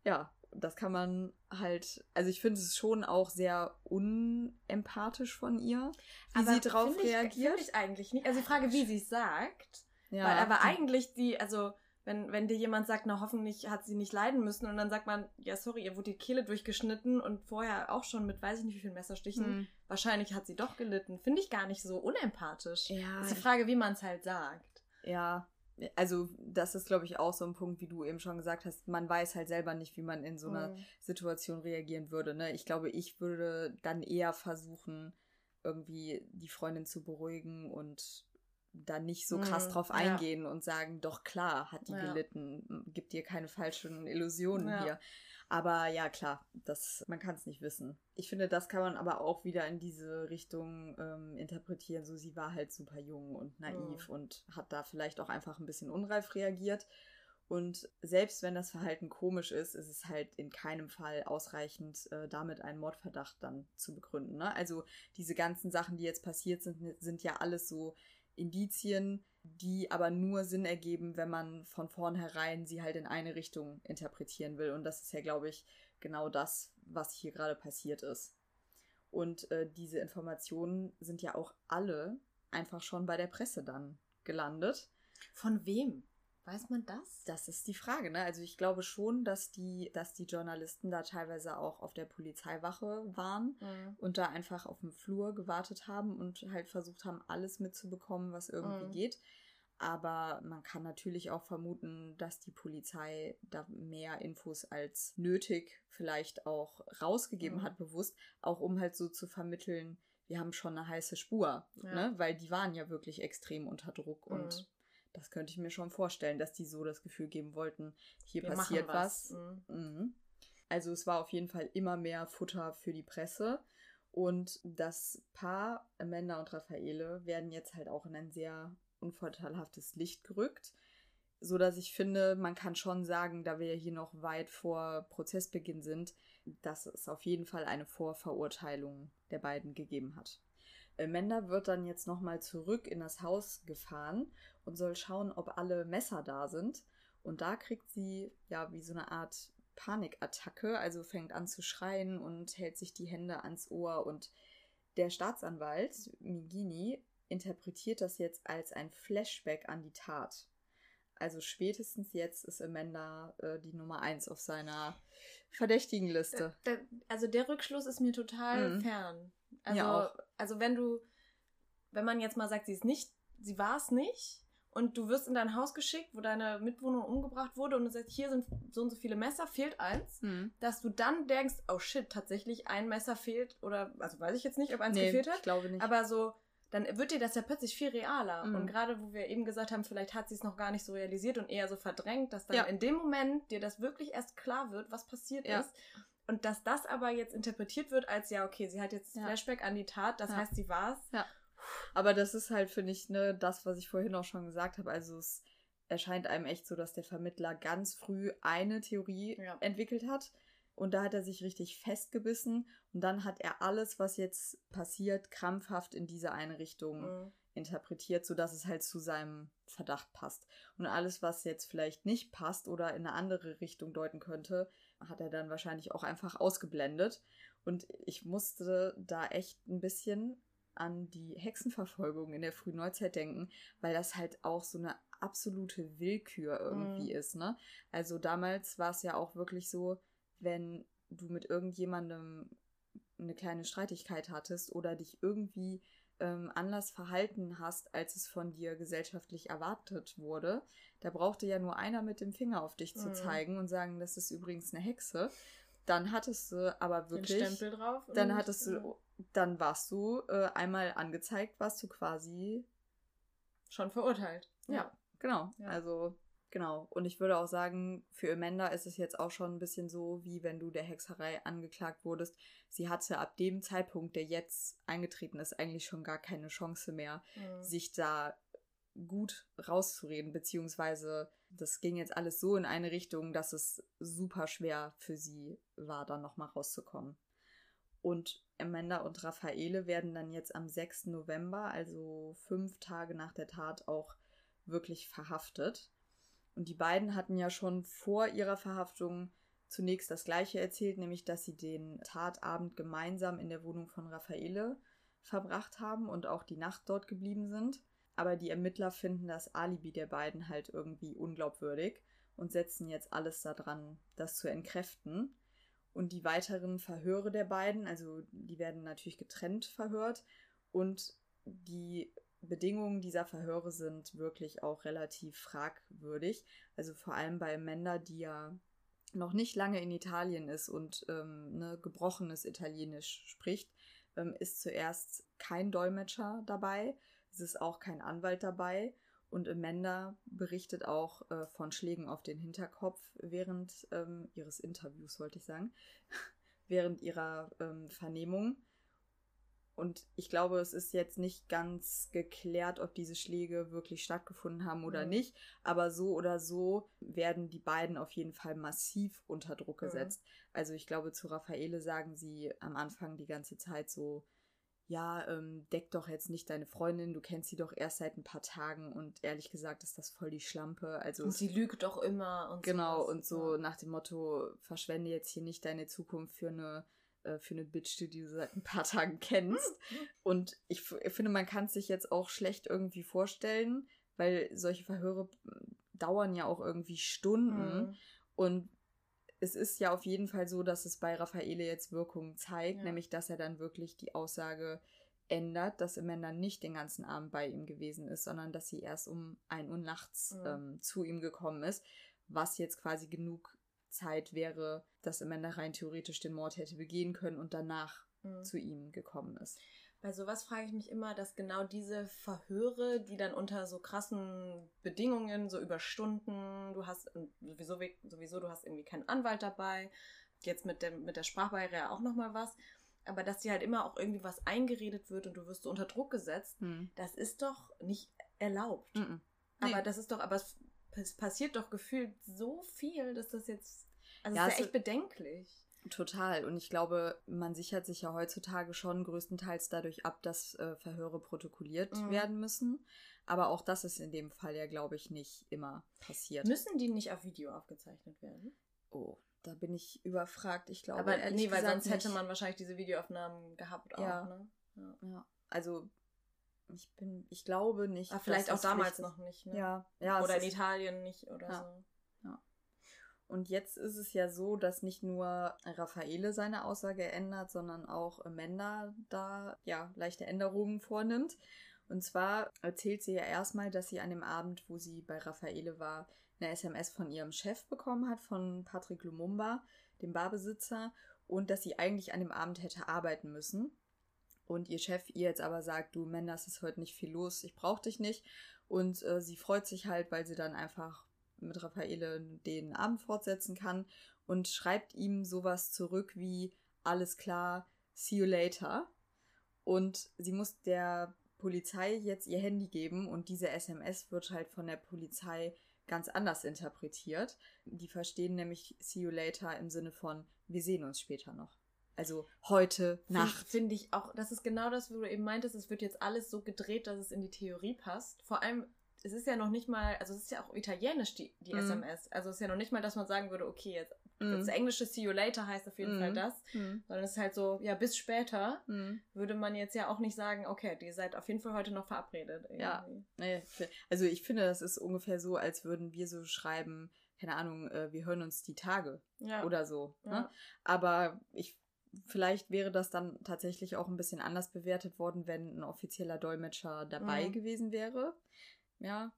ja, das kann man halt, also ich finde es schon auch sehr unempathisch von ihr, wie aber sie drauf reagiert. Ich, ich eigentlich nicht. Also die Frage, wie sie es sagt. Ja. Weil, aber eigentlich die, also wenn, wenn dir jemand sagt, na hoffentlich hat sie nicht leiden müssen und dann sagt man, ja sorry, ihr wurde die Kehle durchgeschnitten und vorher auch schon mit weiß ich nicht wie vielen Messerstichen, hm. wahrscheinlich hat sie doch gelitten. Finde ich gar nicht so unempathisch. Ja. Das ist die Frage, wie man es halt sagt. Ja, also das ist, glaube ich, auch so ein Punkt, wie du eben schon gesagt hast. Man weiß halt selber nicht, wie man in so einer mhm. Situation reagieren würde. Ne? Ich glaube, ich würde dann eher versuchen, irgendwie die Freundin zu beruhigen und dann nicht so krass mhm, drauf eingehen ja. und sagen, doch klar, hat die ja. gelitten, gibt dir keine falschen Illusionen ja. hier. Aber ja, klar, das, man kann es nicht wissen. Ich finde, das kann man aber auch wieder in diese Richtung ähm, interpretieren. So, sie war halt super jung und naiv mhm. und hat da vielleicht auch einfach ein bisschen unreif reagiert. Und selbst wenn das Verhalten komisch ist, ist es halt in keinem Fall ausreichend, äh, damit einen Mordverdacht dann zu begründen. Ne? Also diese ganzen Sachen, die jetzt passiert sind, sind ja alles so Indizien, die aber nur Sinn ergeben, wenn man von vornherein sie halt in eine Richtung interpretieren will. Und das ist ja, glaube ich, genau das, was hier gerade passiert ist. Und äh, diese Informationen sind ja auch alle einfach schon bei der Presse dann gelandet. Von wem? Weiß man das? Das ist die Frage, ne? Also ich glaube schon, dass die, dass die Journalisten da teilweise auch auf der Polizeiwache waren mhm. und da einfach auf dem Flur gewartet haben und halt versucht haben, alles mitzubekommen, was irgendwie mhm. geht. Aber man kann natürlich auch vermuten, dass die Polizei da mehr Infos als nötig vielleicht auch rausgegeben mhm. hat, bewusst, auch um halt so zu vermitteln, wir haben schon eine heiße Spur, ja. ne? Weil die waren ja wirklich extrem unter Druck und mhm. Das könnte ich mir schon vorstellen, dass die so das Gefühl geben wollten, hier Wir passiert was. was. Mhm. Mhm. Also es war auf jeden Fall immer mehr Futter für die Presse. Und das Paar Amanda und Raffaele werden jetzt halt auch in ein sehr unvorteilhaftes Licht gerückt. So dass ich finde, man kann schon sagen, da wir hier noch weit vor Prozessbeginn sind, dass es auf jeden Fall eine Vorverurteilung der beiden gegeben hat. Amanda wird dann jetzt nochmal zurück in das Haus gefahren und soll schauen, ob alle Messer da sind. Und da kriegt sie ja wie so eine Art Panikattacke, also fängt an zu schreien und hält sich die Hände ans Ohr. Und der Staatsanwalt Migini interpretiert das jetzt als ein Flashback an die Tat. Also spätestens jetzt ist Amanda äh, die Nummer eins auf seiner verdächtigen Liste. Da, da, also der Rückschluss ist mir total mhm. fern. Also, ja also wenn du, wenn man jetzt mal sagt, sie ist nicht, sie war es nicht, und du wirst in dein Haus geschickt, wo deine Mitwohnerin umgebracht wurde und du sagst, hier sind so und so viele Messer, fehlt eins, mhm. dass du dann denkst, oh shit, tatsächlich ein Messer fehlt oder, also weiß ich jetzt nicht, ob eins nee, gefehlt hat. ich glaube nicht. Aber so, dann wird dir das ja plötzlich viel realer. Mhm. Und gerade wo wir eben gesagt haben, vielleicht hat sie es noch gar nicht so realisiert und eher so verdrängt, dass dann ja. in dem Moment dir das wirklich erst klar wird, was passiert ja. ist. Und dass das aber jetzt interpretiert wird als, ja, okay, sie hat jetzt ja. Flashback an die Tat, das heißt, sie war's. Ja. Aber das ist halt, finde ich, ne, das, was ich vorhin auch schon gesagt habe. Also es erscheint einem echt so, dass der Vermittler ganz früh eine Theorie entwickelt hat. Und da hat er sich richtig festgebissen. Und dann hat er alles, was jetzt passiert, krampfhaft in diese eine Richtung mhm. interpretiert, sodass es halt zu seinem Verdacht passt. Und alles, was jetzt vielleicht nicht passt oder in eine andere Richtung deuten könnte, hat er dann wahrscheinlich auch einfach ausgeblendet. Und ich musste da echt ein bisschen an die Hexenverfolgung in der frühen Neuzeit denken, weil das halt auch so eine absolute Willkür irgendwie mhm. ist, ne? Also damals war es ja auch wirklich so, wenn du mit irgendjemandem eine kleine Streitigkeit hattest oder dich irgendwie ähm, anders verhalten hast, als es von dir gesellschaftlich erwartet wurde, da brauchte ja nur einer mit dem Finger auf dich zu mhm. zeigen und sagen, das ist übrigens eine Hexe. Dann hattest du aber wirklich. Den Stempel drauf. Dann hattest du dann warst du äh, einmal angezeigt, warst du quasi schon verurteilt. Ja, ja. genau. Ja. Also genau. Und ich würde auch sagen, für Amanda ist es jetzt auch schon ein bisschen so, wie wenn du der Hexerei angeklagt wurdest. Sie hatte ab dem Zeitpunkt, der jetzt eingetreten ist, eigentlich schon gar keine Chance mehr, mhm. sich da gut rauszureden, beziehungsweise das ging jetzt alles so in eine Richtung, dass es super schwer für sie war, dann nochmal rauszukommen. Und Amanda und Raffaele werden dann jetzt am 6. November, also fünf Tage nach der Tat, auch wirklich verhaftet. Und die beiden hatten ja schon vor ihrer Verhaftung zunächst das Gleiche erzählt, nämlich dass sie den Tatabend gemeinsam in der Wohnung von Raffaele verbracht haben und auch die Nacht dort geblieben sind. Aber die Ermittler finden das Alibi der beiden halt irgendwie unglaubwürdig und setzen jetzt alles daran, das zu entkräften. Und die weiteren Verhöre der beiden, also die werden natürlich getrennt verhört. Und die Bedingungen dieser Verhöre sind wirklich auch relativ fragwürdig. Also vor allem bei Amanda, die ja noch nicht lange in Italien ist und ähm, ne, gebrochenes Italienisch spricht, ähm, ist zuerst kein Dolmetscher dabei. Es ist auch kein Anwalt dabei. Und Amanda berichtet auch äh, von Schlägen auf den Hinterkopf während ähm, ihres Interviews, wollte ich sagen, während ihrer ähm, Vernehmung. Und ich glaube, es ist jetzt nicht ganz geklärt, ob diese Schläge wirklich stattgefunden haben oder mhm. nicht. Aber so oder so werden die beiden auf jeden Fall massiv unter Druck gesetzt. Mhm. Also ich glaube, zu Raffaele sagen sie am Anfang die ganze Zeit so, ja, ähm, deck doch jetzt nicht deine Freundin, du kennst sie doch erst seit ein paar Tagen und ehrlich gesagt ist das voll die Schlampe. Also und sie lügt doch immer und Genau, sowas. und so ja. nach dem Motto, verschwende jetzt hier nicht deine Zukunft für eine äh, für eine Bitch, die du seit ein paar Tagen kennst. und ich, finde, man kann es sich jetzt auch schlecht irgendwie vorstellen, weil solche Verhöre dauern ja auch irgendwie Stunden. Mhm. Und es ist ja auf jeden Fall so, dass es bei Raffaele jetzt Wirkung zeigt, ja. nämlich dass er dann wirklich die Aussage ändert, dass Amanda nicht den ganzen Abend bei ihm gewesen ist, sondern dass sie erst um 1 Uhr nachts mhm. ähm, zu ihm gekommen ist, was jetzt quasi genug Zeit wäre, dass Amanda rein theoretisch den Mord hätte begehen können und danach mhm. zu ihm gekommen ist. Bei sowas frage ich mich immer, dass genau diese Verhöre, die dann unter so krassen Bedingungen, so über Stunden, du hast sowieso, sowieso du hast irgendwie keinen Anwalt dabei, jetzt mit, dem, mit der Sprachbarriere auch nochmal was, aber dass dir halt immer auch irgendwie was eingeredet wird und du wirst so unter Druck gesetzt, hm. das ist doch nicht erlaubt. Mhm. Nee. Aber das ist doch, aber es, es, passiert doch gefühlt so viel, dass das jetzt, also ja, ist ja echt bedenklich. Total. Und ich glaube, man sichert sich ja heutzutage schon größtenteils dadurch ab, dass äh, Verhöre protokolliert mhm. werden müssen. Aber auch das ist in dem Fall ja, glaube ich, nicht immer passiert. Müssen die nicht auf Video aufgezeichnet werden? Oh, da bin ich überfragt. Ich glaube, aber nee, weil sonst hätte man wahrscheinlich diese Videoaufnahmen gehabt auch, ja. ne? Ja. ja. Also ich bin, ich glaube nicht. Aber vielleicht auch damals noch nicht, ne? Ja, ja. Oder in Italien nicht oder ja. so. Und jetzt ist es ja so, dass nicht nur Raffaele seine Aussage ändert, sondern auch Amanda da ja leichte Änderungen vornimmt. Und zwar erzählt sie ja erstmal, dass sie an dem Abend, wo sie bei Raffaele war, eine SMS von ihrem Chef bekommen hat, von Patrick Lumumba, dem Barbesitzer, und dass sie eigentlich an dem Abend hätte arbeiten müssen. Und ihr Chef ihr jetzt aber sagt, du Männer, es ist heute nicht viel los, ich brauche dich nicht. Und äh, sie freut sich halt, weil sie dann einfach mit Raffaele den Abend fortsetzen kann und schreibt ihm sowas zurück wie alles klar, see you later. Und sie muss der Polizei jetzt ihr Handy geben und diese SMS wird halt von der Polizei ganz anders interpretiert. Die verstehen nämlich see you later im Sinne von wir sehen uns später noch. Also heute Nacht. Finde ich auch, das ist genau das, wo du eben meintest, es wird jetzt alles so gedreht, dass es in die Theorie passt. Vor allem es ist ja noch nicht mal, also es ist ja auch italienisch, die, die mm. SMS. Also es ist ja noch nicht mal, dass man sagen würde, okay, jetzt mm. das englische See you later heißt auf jeden mm. Fall das. Mm. Sondern es ist halt so, ja, bis später mm. würde man jetzt ja auch nicht sagen, okay, ihr seid auf jeden Fall heute noch verabredet. Irgendwie. Ja, also ich finde, das ist ungefähr so, als würden wir so schreiben, keine Ahnung, äh, wir hören uns die Tage ja. oder so. Ne? Ja. Aber ich vielleicht wäre das dann tatsächlich auch ein bisschen anders bewertet worden, wenn ein offizieller Dolmetscher dabei mhm. gewesen wäre. Ja,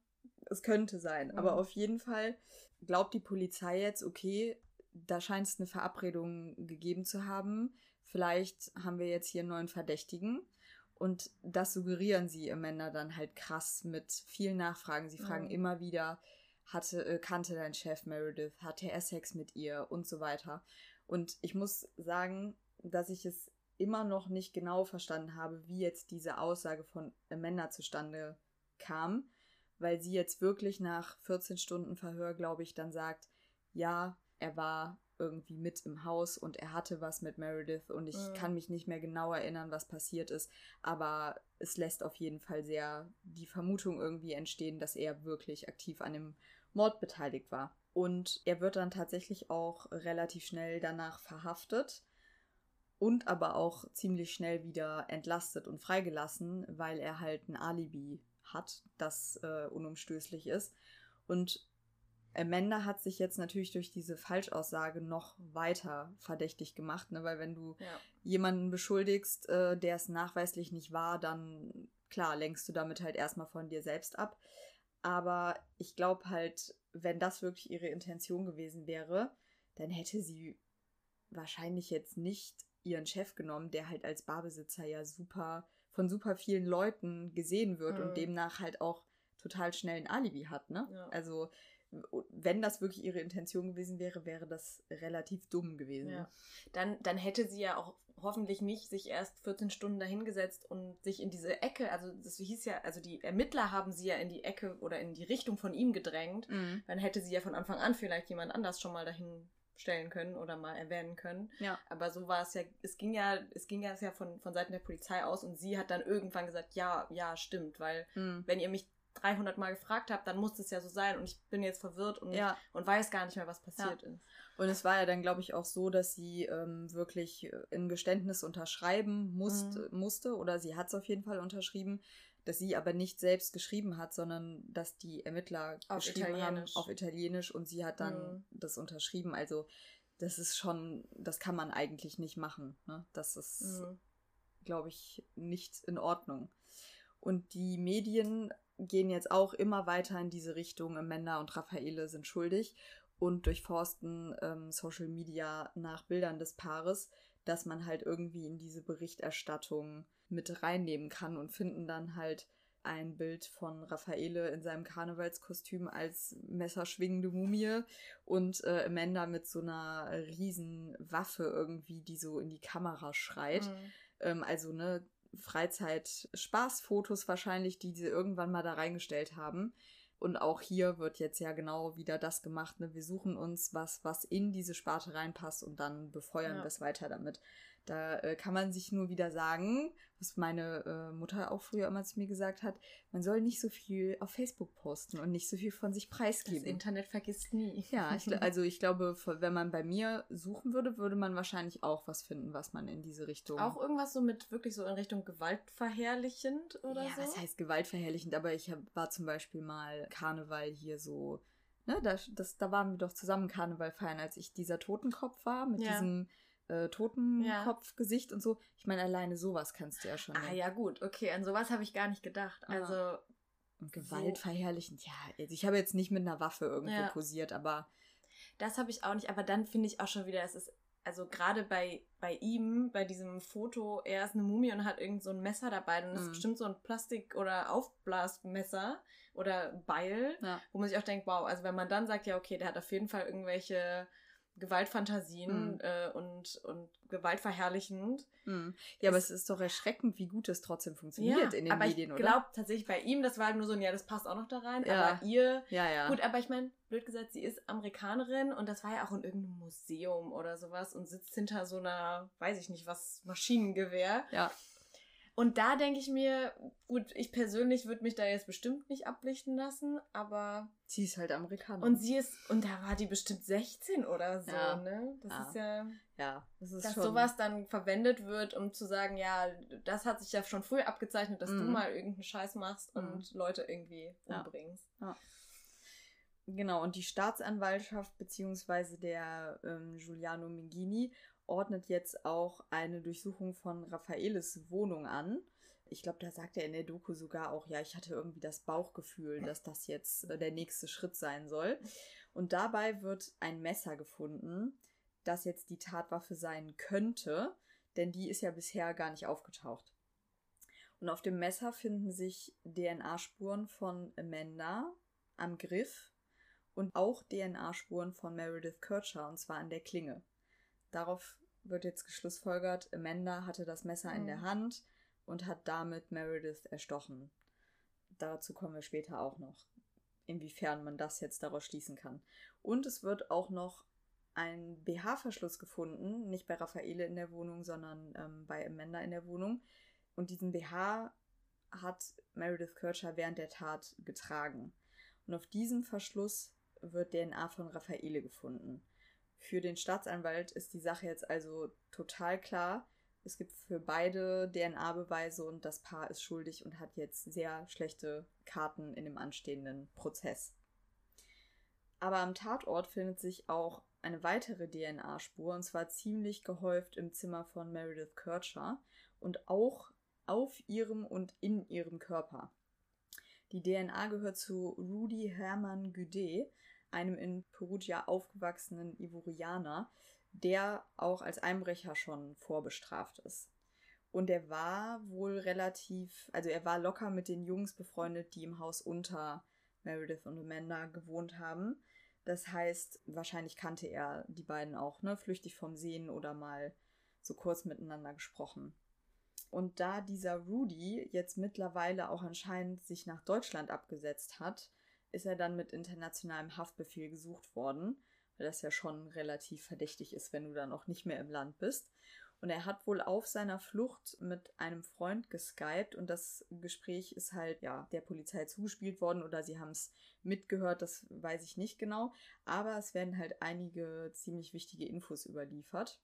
es könnte sein. Mhm. Aber auf jeden Fall glaubt die Polizei jetzt, okay, da scheint es eine Verabredung gegeben zu haben. Vielleicht haben wir jetzt hier einen neuen Verdächtigen. Und das suggerieren sie im Männer dann halt krass mit vielen Nachfragen. Sie fragen mhm. immer wieder, hatte, äh, kannte dein Chef Meredith, hatte er Sex mit ihr und so weiter. Und ich muss sagen, dass ich es immer noch nicht genau verstanden habe, wie jetzt diese Aussage von Amanda zustande kam weil sie jetzt wirklich nach 14 Stunden Verhör, glaube ich, dann sagt, ja, er war irgendwie mit im Haus und er hatte was mit Meredith und ich mhm. kann mich nicht mehr genau erinnern, was passiert ist, aber es lässt auf jeden Fall sehr die Vermutung irgendwie entstehen, dass er wirklich aktiv an dem Mord beteiligt war. Und er wird dann tatsächlich auch relativ schnell danach verhaftet und aber auch ziemlich schnell wieder entlastet und freigelassen, weil er halt ein Alibi hat, das äh, unumstößlich ist. Und Amanda hat sich jetzt natürlich durch diese Falschaussage noch weiter verdächtig gemacht, ne? weil wenn du ja. jemanden beschuldigst, äh, der es nachweislich nicht war, dann klar lenkst du damit halt erstmal von dir selbst ab. Aber ich glaube halt, wenn das wirklich ihre Intention gewesen wäre, dann hätte sie wahrscheinlich jetzt nicht ihren Chef genommen, der halt als Barbesitzer ja super von super vielen Leuten gesehen wird mhm. und demnach halt auch total schnell ein Alibi hat, ne? Ja. Also wenn das wirklich ihre Intention gewesen wäre, wäre das relativ dumm gewesen. Ja. Dann, dann hätte sie ja auch hoffentlich nicht sich erst 14 Stunden dahingesetzt und sich in diese Ecke, also das hieß ja, also die Ermittler haben sie ja in die Ecke oder in die Richtung von ihm gedrängt. Mhm. Dann hätte sie ja von Anfang an vielleicht jemand anders schon mal dahin stellen können oder mal erwähnen können. Ja. Aber so war es ja, es ging ja, es ging ja von, von Seiten der Polizei aus und sie hat dann irgendwann gesagt, ja, ja, stimmt, weil mhm. wenn ihr mich 300 Mal gefragt habt, dann muss es ja so sein und ich bin jetzt verwirrt und, ja. und weiß gar nicht mehr, was passiert ja. ist. Und es war ja dann, glaube ich, auch so, dass sie ähm, wirklich ein Geständnis unterschreiben musst, mhm. musste oder sie hat es auf jeden Fall unterschrieben, dass sie aber nicht selbst geschrieben hat, sondern dass die Ermittler auf geschrieben haben auf Italienisch und sie hat dann mhm. das unterschrieben. Also das ist schon, das kann man eigentlich nicht machen. Ne? Das ist, mhm. glaube ich, nicht in Ordnung. Und die Medien gehen jetzt auch immer weiter in diese Richtung. Amanda und Raffaele sind schuldig und durchforsten ähm, Social Media nach Bildern des Paares, dass man halt irgendwie in diese Berichterstattung mit reinnehmen kann und finden dann halt ein Bild von Raffaele in seinem Karnevalskostüm als messerschwingende Mumie und äh, Amanda mit so einer riesen Waffe irgendwie, die so in die Kamera schreit. Mhm. Ähm, also ne Freizeit-Spaßfotos wahrscheinlich, die sie irgendwann mal da reingestellt haben. Und auch hier wird jetzt ja genau wieder das gemacht. Ne? Wir suchen uns was, was in diese Sparte reinpasst und dann befeuern ja. wir es weiter damit. Da äh, kann man sich nur wieder sagen, was meine äh, Mutter auch früher immer zu mir gesagt hat, man soll nicht so viel auf Facebook posten und nicht so viel von sich preisgeben. Das Internet vergisst nie. Ja, ich, also ich glaube, wenn man bei mir suchen würde, würde man wahrscheinlich auch was finden, was man in diese Richtung. Auch irgendwas so mit wirklich so in Richtung gewaltverherrlichend oder ja, so? Ja, was heißt gewaltverherrlichend? Aber ich hab, war zum Beispiel mal Karneval hier so. Ne, da, das, da waren wir doch zusammen Karneval feiern, als ich dieser Totenkopf war, mit ja. diesem äh, Totenkopfgesicht ja. und so. Ich meine, alleine sowas kannst du ja schon. Ah, ja, gut, okay, an sowas habe ich gar nicht gedacht. Also. Und gewaltverherrlichend, so. ja, also ich habe jetzt nicht mit einer Waffe irgendwo ja. posiert, aber. Das habe ich auch nicht, aber dann finde ich auch schon wieder, es ist also gerade bei, bei ihm, bei diesem Foto, er ist eine Mumie und hat irgend so ein Messer dabei. Und das mhm. ist bestimmt so ein Plastik- oder Aufblasmesser oder Beil, ja. wo man sich auch denkt, wow, also wenn man dann sagt, ja, okay, der hat auf jeden Fall irgendwelche Gewaltfantasien mhm. äh, und, und gewaltverherrlichend. Mhm. Ja, aber es ist doch erschreckend, wie gut es trotzdem funktioniert ja, in den aber Medien, ich glaube tatsächlich bei ihm, das war halt nur so ein, ja, das passt auch noch da rein. Ja. Aber ihr, ja, ja. gut, aber ich meine, blöd gesagt, sie ist Amerikanerin und das war ja auch in irgendeinem Museum oder sowas und sitzt hinter so einer, weiß ich nicht was, Maschinengewehr. Ja. Und da denke ich mir, gut, ich persönlich würde mich da jetzt bestimmt nicht ablichten lassen, aber. Sie ist halt Amerikanerin. Und sie ist, und da war die bestimmt 16 oder so, ja. ne? Das ja. ist ja. Ja, das ist dass schon. sowas dann verwendet wird, um zu sagen, ja, das hat sich ja schon früh abgezeichnet, dass mhm. du mal irgendeinen Scheiß machst mhm. und Leute irgendwie umbringst. Ja. Genau, und die Staatsanwaltschaft beziehungsweise der ähm, Giuliano Mingini ordnet jetzt auch eine Durchsuchung von Raffaeles Wohnung an. Ich glaube, da sagt er in der Doku sogar auch, ja, ich hatte irgendwie das Bauchgefühl, dass das jetzt äh, der nächste Schritt sein soll. Und dabei wird ein Messer gefunden, das jetzt die Tatwaffe sein könnte, denn die ist ja bisher gar nicht aufgetaucht. Und auf dem Messer finden sich DNA-Spuren von Amanda am Griff und auch DNA-Spuren von Meredith Kircher, und zwar an der Klinge. Darauf wird jetzt geschlussfolgert, Amanda hatte das Messer mhm. in der mhm. Hand und hat damit Meredith erstochen. Dazu kommen wir später auch noch, inwiefern man das jetzt daraus schließen kann. Und es wird auch noch ein BH-Verschluss gefunden, nicht bei Raffaele in der Wohnung, sondern ähm, bei Amanda in der Wohnung. Und diesen BH hat Meredith Kircher während der Tat getragen. Und auf diesem Verschluss wird DNA von Raffaele gefunden. Für den Staatsanwalt ist die Sache jetzt also total klar. Es gibt für beide DNA-Beweise und das Paar ist schuldig und hat jetzt sehr schlechte Karten in dem anstehenden Prozess. Aber am Tatort findet sich auch eine weitere DNA-Spur und zwar ziemlich gehäuft im Zimmer von Meredith Kircher und auch auf ihrem und in ihrem Körper. Die DNA gehört zu Rudy Hermann Gudet, einem in Perugia aufgewachsenen Ivorianer, der auch als Einbrecher schon vorbestraft ist. Und er war wohl relativ, also er war locker mit den Jungs befreundet, die im Haus unter Meredith und Amanda gewohnt haben. Das heißt, wahrscheinlich kannte er die beiden auch, ne, flüchtig vom Sehen oder mal so kurz miteinander gesprochen. Und da dieser Rudy jetzt mittlerweile auch anscheinend sich nach Deutschland abgesetzt hat, ist er dann mit internationalem Haftbefehl gesucht worden, weil das ja schon relativ verdächtig ist, wenn du dann auch nicht mehr im Land bist. Und er hat wohl auf seiner Flucht mit einem Freund geskypt und das Gespräch ist halt ja der Polizei zugespielt worden oder sie haben es mitgehört, das weiß ich nicht genau. Aber es werden halt einige ziemlich wichtige Infos überliefert.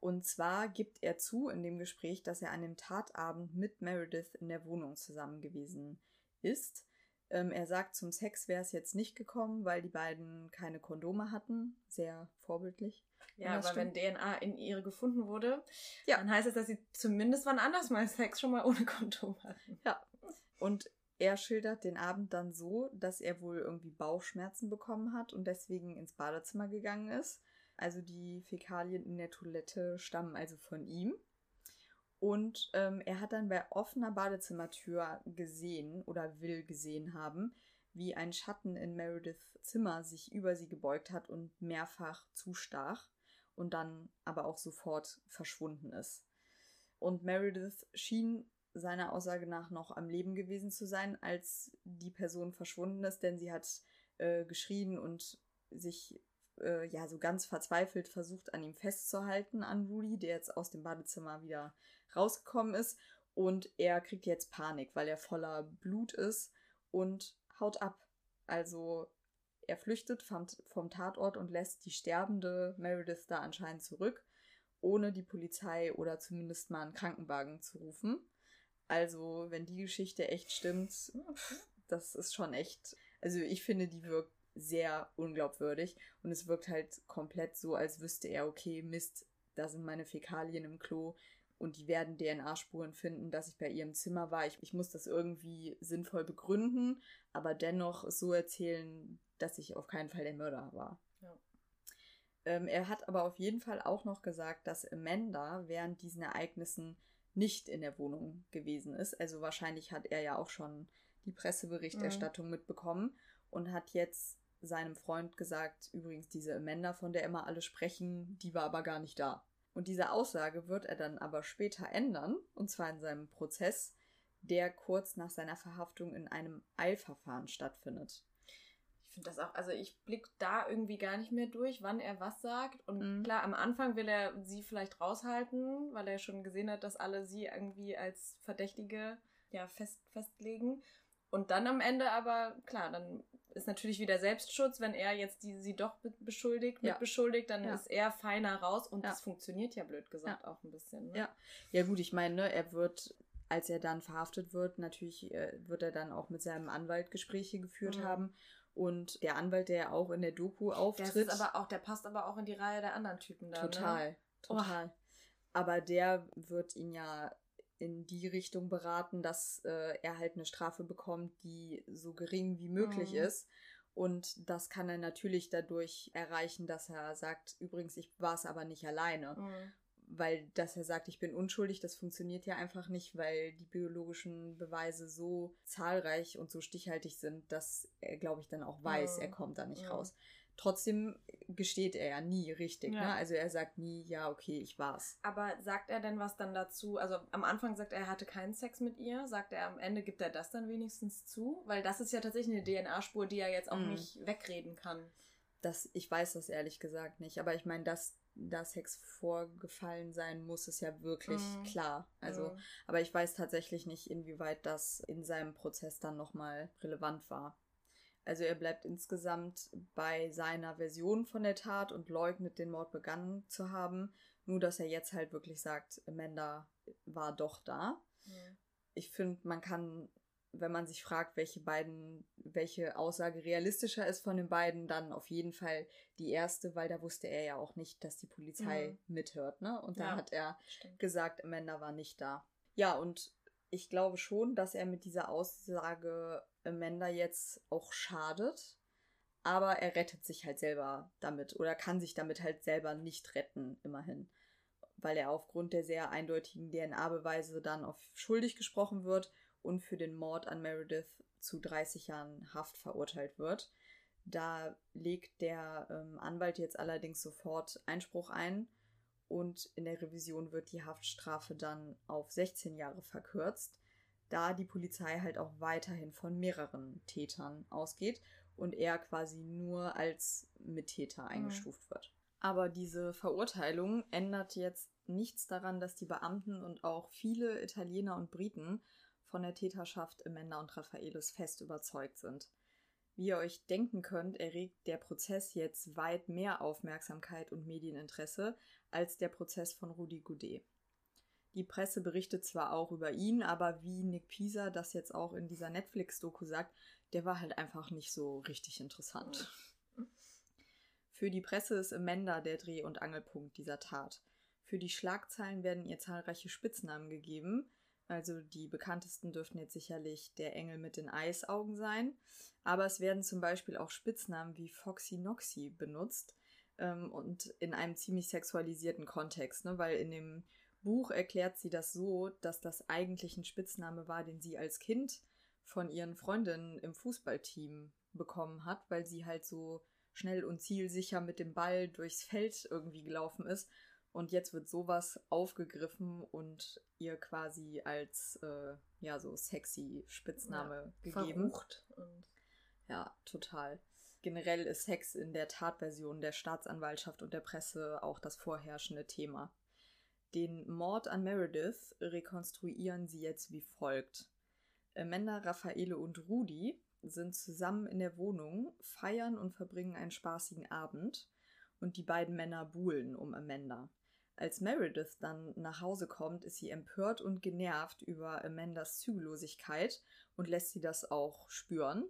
Und zwar gibt er zu in dem Gespräch, dass er an dem Tatabend mit Meredith in der Wohnung zusammen gewesen ist. Ähm, er sagt, zum Sex wäre es jetzt nicht gekommen, weil die beiden keine Kondome hatten. Sehr vorbildlich. Ja, aber stimmt. wenn DNA in ihre gefunden wurde, ja. dann heißt es, dass sie zumindest wann anders mal Sex schon mal ohne Kondom hatten. Ja. Und er schildert den Abend dann so, dass er wohl irgendwie Bauchschmerzen bekommen hat und deswegen ins Badezimmer gegangen ist. Also die Fäkalien in der Toilette stammen also von ihm. Und ähm, er hat dann bei offener Badezimmertür gesehen oder will gesehen haben, wie ein Schatten in Merediths Zimmer sich über sie gebeugt hat und mehrfach zustach und dann aber auch sofort verschwunden ist. Und Meredith schien seiner Aussage nach noch am Leben gewesen zu sein, als die Person verschwunden ist, denn sie hat äh, geschrien und sich äh, ja so ganz verzweifelt versucht, an ihm festzuhalten, an Rudy, der jetzt aus dem Badezimmer wieder rausgekommen ist. Und er kriegt jetzt Panik, weil er voller Blut ist und haut ab. Also er flüchtet vom, vom Tatort und lässt die sterbende Meredith da anscheinend zurück, ohne die Polizei oder zumindest mal einen Krankenwagen zu rufen. Also, wenn die Geschichte echt stimmt, das ist schon echt. Also, ich finde, die wirkt sehr unglaubwürdig und es wirkt halt komplett so, als wüsste er, okay, Mist, da sind meine Fäkalien im Klo und die werden DNA-Spuren finden, dass ich bei ihrem Zimmer war. Ich, ich muss das irgendwie sinnvoll begründen, aber dennoch so erzählen, dass ich auf keinen Fall der Mörder war. Ja. Ähm, er hat aber auf jeden Fall auch noch gesagt, dass Amanda während diesen Ereignissen nicht in der Wohnung gewesen ist. Also wahrscheinlich hat er ja auch schon die Presseberichterstattung mhm. mitbekommen und hat jetzt seinem Freund gesagt, übrigens diese Amanda, von der immer alle sprechen, die war aber gar nicht da. Und diese Aussage wird er dann aber später ändern, und zwar in seinem Prozess, der kurz nach seiner Verhaftung in einem Eilverfahren stattfindet. Ich finde das auch, also ich blicke da irgendwie gar nicht mehr durch, wann er was sagt. Und mhm. klar, am Anfang will er sie vielleicht raushalten, weil er schon gesehen hat, dass alle sie irgendwie als Verdächtige ja fest, festlegen. Und dann am Ende aber, klar, dann ist natürlich wieder Selbstschutz, wenn er jetzt die, sie doch beschuldigt, ja. mitbeschuldigt, dann ja. ist er feiner raus und ja. das funktioniert ja blöd gesagt auch ein bisschen. Ne? Ja. ja, gut, ich meine, ne, er wird, als er dann verhaftet wird, natürlich äh, wird er dann auch mit seinem Anwalt Gespräche geführt mhm. haben. Und der Anwalt, der ja auch in der Doku auftritt. Der, ist aber auch, der passt aber auch in die Reihe der anderen Typen da. Total, ne? total. Oh. Aber der wird ihn ja in die Richtung beraten, dass äh, er halt eine Strafe bekommt, die so gering wie möglich mhm. ist. Und das kann er natürlich dadurch erreichen, dass er sagt, übrigens, ich war es aber nicht alleine. Mhm. Weil, dass er sagt, ich bin unschuldig, das funktioniert ja einfach nicht, weil die biologischen Beweise so zahlreich und so stichhaltig sind, dass er, glaube ich, dann auch weiß, mhm. er kommt da nicht mhm. raus. Trotzdem gesteht er ja nie richtig. Ja. Ne? Also er sagt nie, ja, okay, ich war's. Aber sagt er denn was dann dazu? Also am Anfang sagt er, er hatte keinen Sex mit ihr. Sagt er am Ende, gibt er das dann wenigstens zu? Weil das ist ja tatsächlich eine DNA-Spur, die er jetzt auch mhm. nicht wegreden kann. Das, ich weiß das ehrlich gesagt nicht. Aber ich meine, dass da Sex vorgefallen sein muss, ist ja wirklich mhm. klar. Also, mhm. aber ich weiß tatsächlich nicht, inwieweit das in seinem Prozess dann nochmal relevant war. Also er bleibt insgesamt bei seiner Version von der Tat und leugnet den Mord begangen zu haben. Nur dass er jetzt halt wirklich sagt, Amanda war doch da. Mhm. Ich finde, man kann, wenn man sich fragt, welche beiden, welche Aussage realistischer ist von den beiden, dann auf jeden Fall die erste, weil da wusste er ja auch nicht, dass die Polizei mhm. mithört, ne? Und da ja, hat er stimmt. gesagt, Amanda war nicht da. Ja, und ich glaube schon, dass er mit dieser Aussage Amanda jetzt auch schadet. Aber er rettet sich halt selber damit oder kann sich damit halt selber nicht retten, immerhin. Weil er aufgrund der sehr eindeutigen DNA-Beweise dann auf schuldig gesprochen wird und für den Mord an Meredith zu 30 Jahren Haft verurteilt wird. Da legt der ähm, Anwalt jetzt allerdings sofort Einspruch ein und in der Revision wird die Haftstrafe dann auf 16 Jahre verkürzt da die Polizei halt auch weiterhin von mehreren Tätern ausgeht und er quasi nur als Mittäter mhm. eingestuft wird. Aber diese Verurteilung ändert jetzt nichts daran, dass die Beamten und auch viele Italiener und Briten von der Täterschaft Amanda und Raffaelis fest überzeugt sind. Wie ihr euch denken könnt, erregt der Prozess jetzt weit mehr Aufmerksamkeit und Medieninteresse als der Prozess von Rudi Goudet. Die Presse berichtet zwar auch über ihn, aber wie Nick Pisa das jetzt auch in dieser Netflix-Doku sagt, der war halt einfach nicht so richtig interessant. Für die Presse ist Amanda der Dreh- und Angelpunkt dieser Tat. Für die Schlagzeilen werden ihr zahlreiche Spitznamen gegeben. Also die bekanntesten dürften jetzt sicherlich der Engel mit den Eisaugen sein. Aber es werden zum Beispiel auch Spitznamen wie Foxy Noxy benutzt. Ähm, und in einem ziemlich sexualisierten Kontext, ne? weil in dem Buch erklärt sie das so, dass das eigentlich ein Spitzname war, den sie als Kind von ihren Freundinnen im Fußballteam bekommen hat, weil sie halt so schnell und zielsicher mit dem Ball durchs Feld irgendwie gelaufen ist. Und jetzt wird sowas aufgegriffen und ihr quasi als äh, ja so sexy Spitzname ja, gegeben. Verrucht und ja, total. Generell ist Sex in der Tatversion der Staatsanwaltschaft und der Presse auch das vorherrschende Thema. Den Mord an Meredith rekonstruieren sie jetzt wie folgt. Amanda, Raffaele und Rudi sind zusammen in der Wohnung, feiern und verbringen einen spaßigen Abend und die beiden Männer buhlen um Amanda. Als Meredith dann nach Hause kommt, ist sie empört und genervt über Amandas Zügellosigkeit und lässt sie das auch spüren.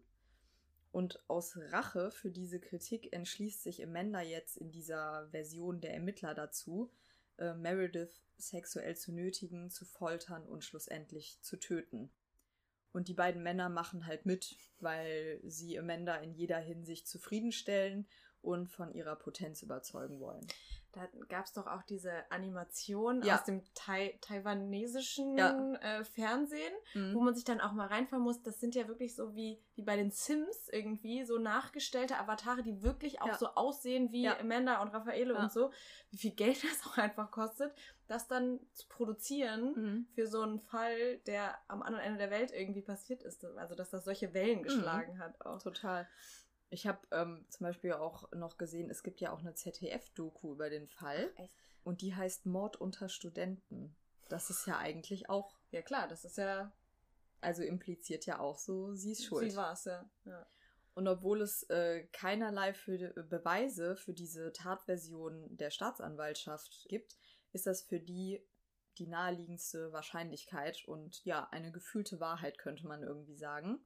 Und aus Rache für diese Kritik entschließt sich Amanda jetzt in dieser Version der Ermittler dazu, äh, Meredith sexuell zu nötigen, zu foltern und schlussendlich zu töten. Und die beiden Männer machen halt mit, weil sie Amanda in jeder Hinsicht zufriedenstellen und von ihrer Potenz überzeugen wollen. Da gab es doch auch diese Animation ja. aus dem tai taiwanesischen ja. äh, Fernsehen, mhm. wo man sich dann auch mal reinfahren muss. Das sind ja wirklich so wie, wie bei den Sims irgendwie, so nachgestellte Avatare, die wirklich auch ja. so aussehen wie Amanda und Raffaele und so. Wie viel Geld das auch einfach kostet, das dann zu produzieren mhm. für so einen Fall, der am anderen Ende der Welt irgendwie passiert ist. Also, dass das solche Wellen mhm. geschlagen mhm. hat auch. Total. Ich habe ähm, zum Beispiel auch noch gesehen, es gibt ja auch eine ZDF-Doku über den Fall. Ach, echt? Und die heißt Mord unter Studenten. Das ist ja eigentlich auch. Ja, klar, das ist ja. Also impliziert ja auch so, sie ist schuld. Sie war es, ja. ja. Und obwohl es äh, keinerlei für, äh, Beweise für diese Tatversion der Staatsanwaltschaft gibt, ist das für die die naheliegendste Wahrscheinlichkeit und ja, eine gefühlte Wahrheit, könnte man irgendwie sagen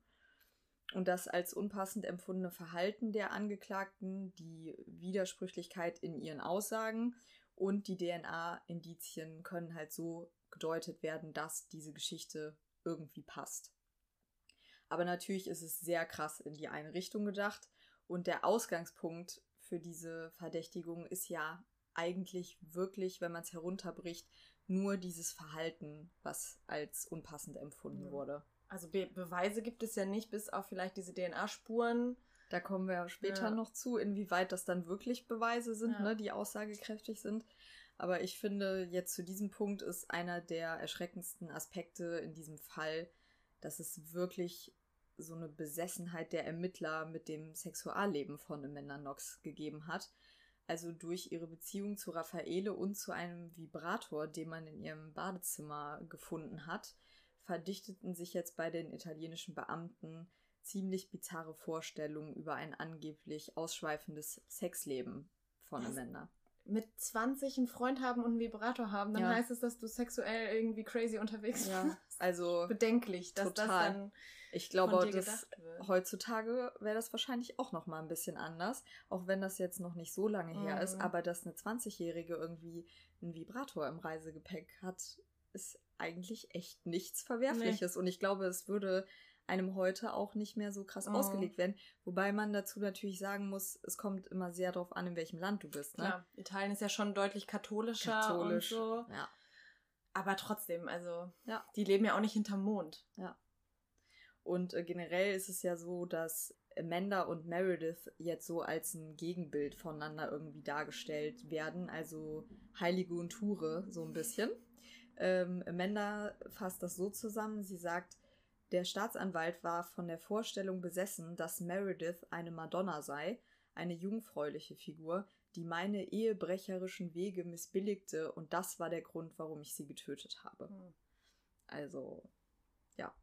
und das als unpassend empfundene Verhalten der Angeklagten, die Widersprüchlichkeit in ihren Aussagen und die DNA-Indizien können halt so gedeutet werden, dass diese Geschichte irgendwie passt. Aber natürlich ist es sehr krass in die eine Richtung gedacht und der Ausgangspunkt für diese Verdächtigung ist ja eigentlich wirklich, wenn man es herunterbricht, nur dieses Verhalten, was als unpassend empfunden ja. wurde. Also Be Beweise gibt es ja nicht, bis auf vielleicht diese DNA-Spuren. Da kommen wir später ja. noch zu, inwieweit das dann wirklich Beweise sind, ja. ne, die aussagekräftig sind. Aber ich finde, jetzt zu diesem Punkt ist einer der erschreckendsten Aspekte in diesem Fall, dass es wirklich so eine Besessenheit der Ermittler mit dem Sexualleben von Amanda Knox gegeben hat. Also durch ihre Beziehung zu Raffaele und zu einem Vibrator, den man in ihrem Badezimmer gefunden hat, verdichteten sich jetzt bei den italienischen Beamten ziemlich bizarre Vorstellungen über ein angeblich ausschweifendes Sexleben von Was? Amanda. Mit 20 einen Freund haben und einen Vibrator haben, dann ja. heißt es, dass du sexuell irgendwie crazy unterwegs bist. Ja, also bedenklich, dass total. das dann ich glaube, das, heutzutage wäre das wahrscheinlich auch noch mal ein bisschen anders, auch wenn das jetzt noch nicht so lange her mhm. ist, aber dass eine 20-Jährige irgendwie einen Vibrator im Reisegepäck hat, ist eigentlich echt nichts Verwerfliches. Nee. Und ich glaube, es würde einem heute auch nicht mehr so krass oh. ausgelegt werden. Wobei man dazu natürlich sagen muss, es kommt immer sehr darauf an, in welchem Land du bist. Ne? Klar, Italien ist ja schon deutlich katholischer Katholisch, und so. Ja. Aber trotzdem, also ja. die leben ja auch nicht hinterm Mond. Ja. Und äh, generell ist es ja so, dass Amanda und Meredith jetzt so als ein Gegenbild voneinander irgendwie dargestellt werden. Also Heilige und Hure, so ein bisschen. Ähm, Amanda fasst das so zusammen. Sie sagt, der Staatsanwalt war von der Vorstellung besessen, dass Meredith eine Madonna sei, eine jungfräuliche Figur, die meine ehebrecherischen Wege missbilligte und das war der Grund, warum ich sie getötet habe. Hm. Also, ja.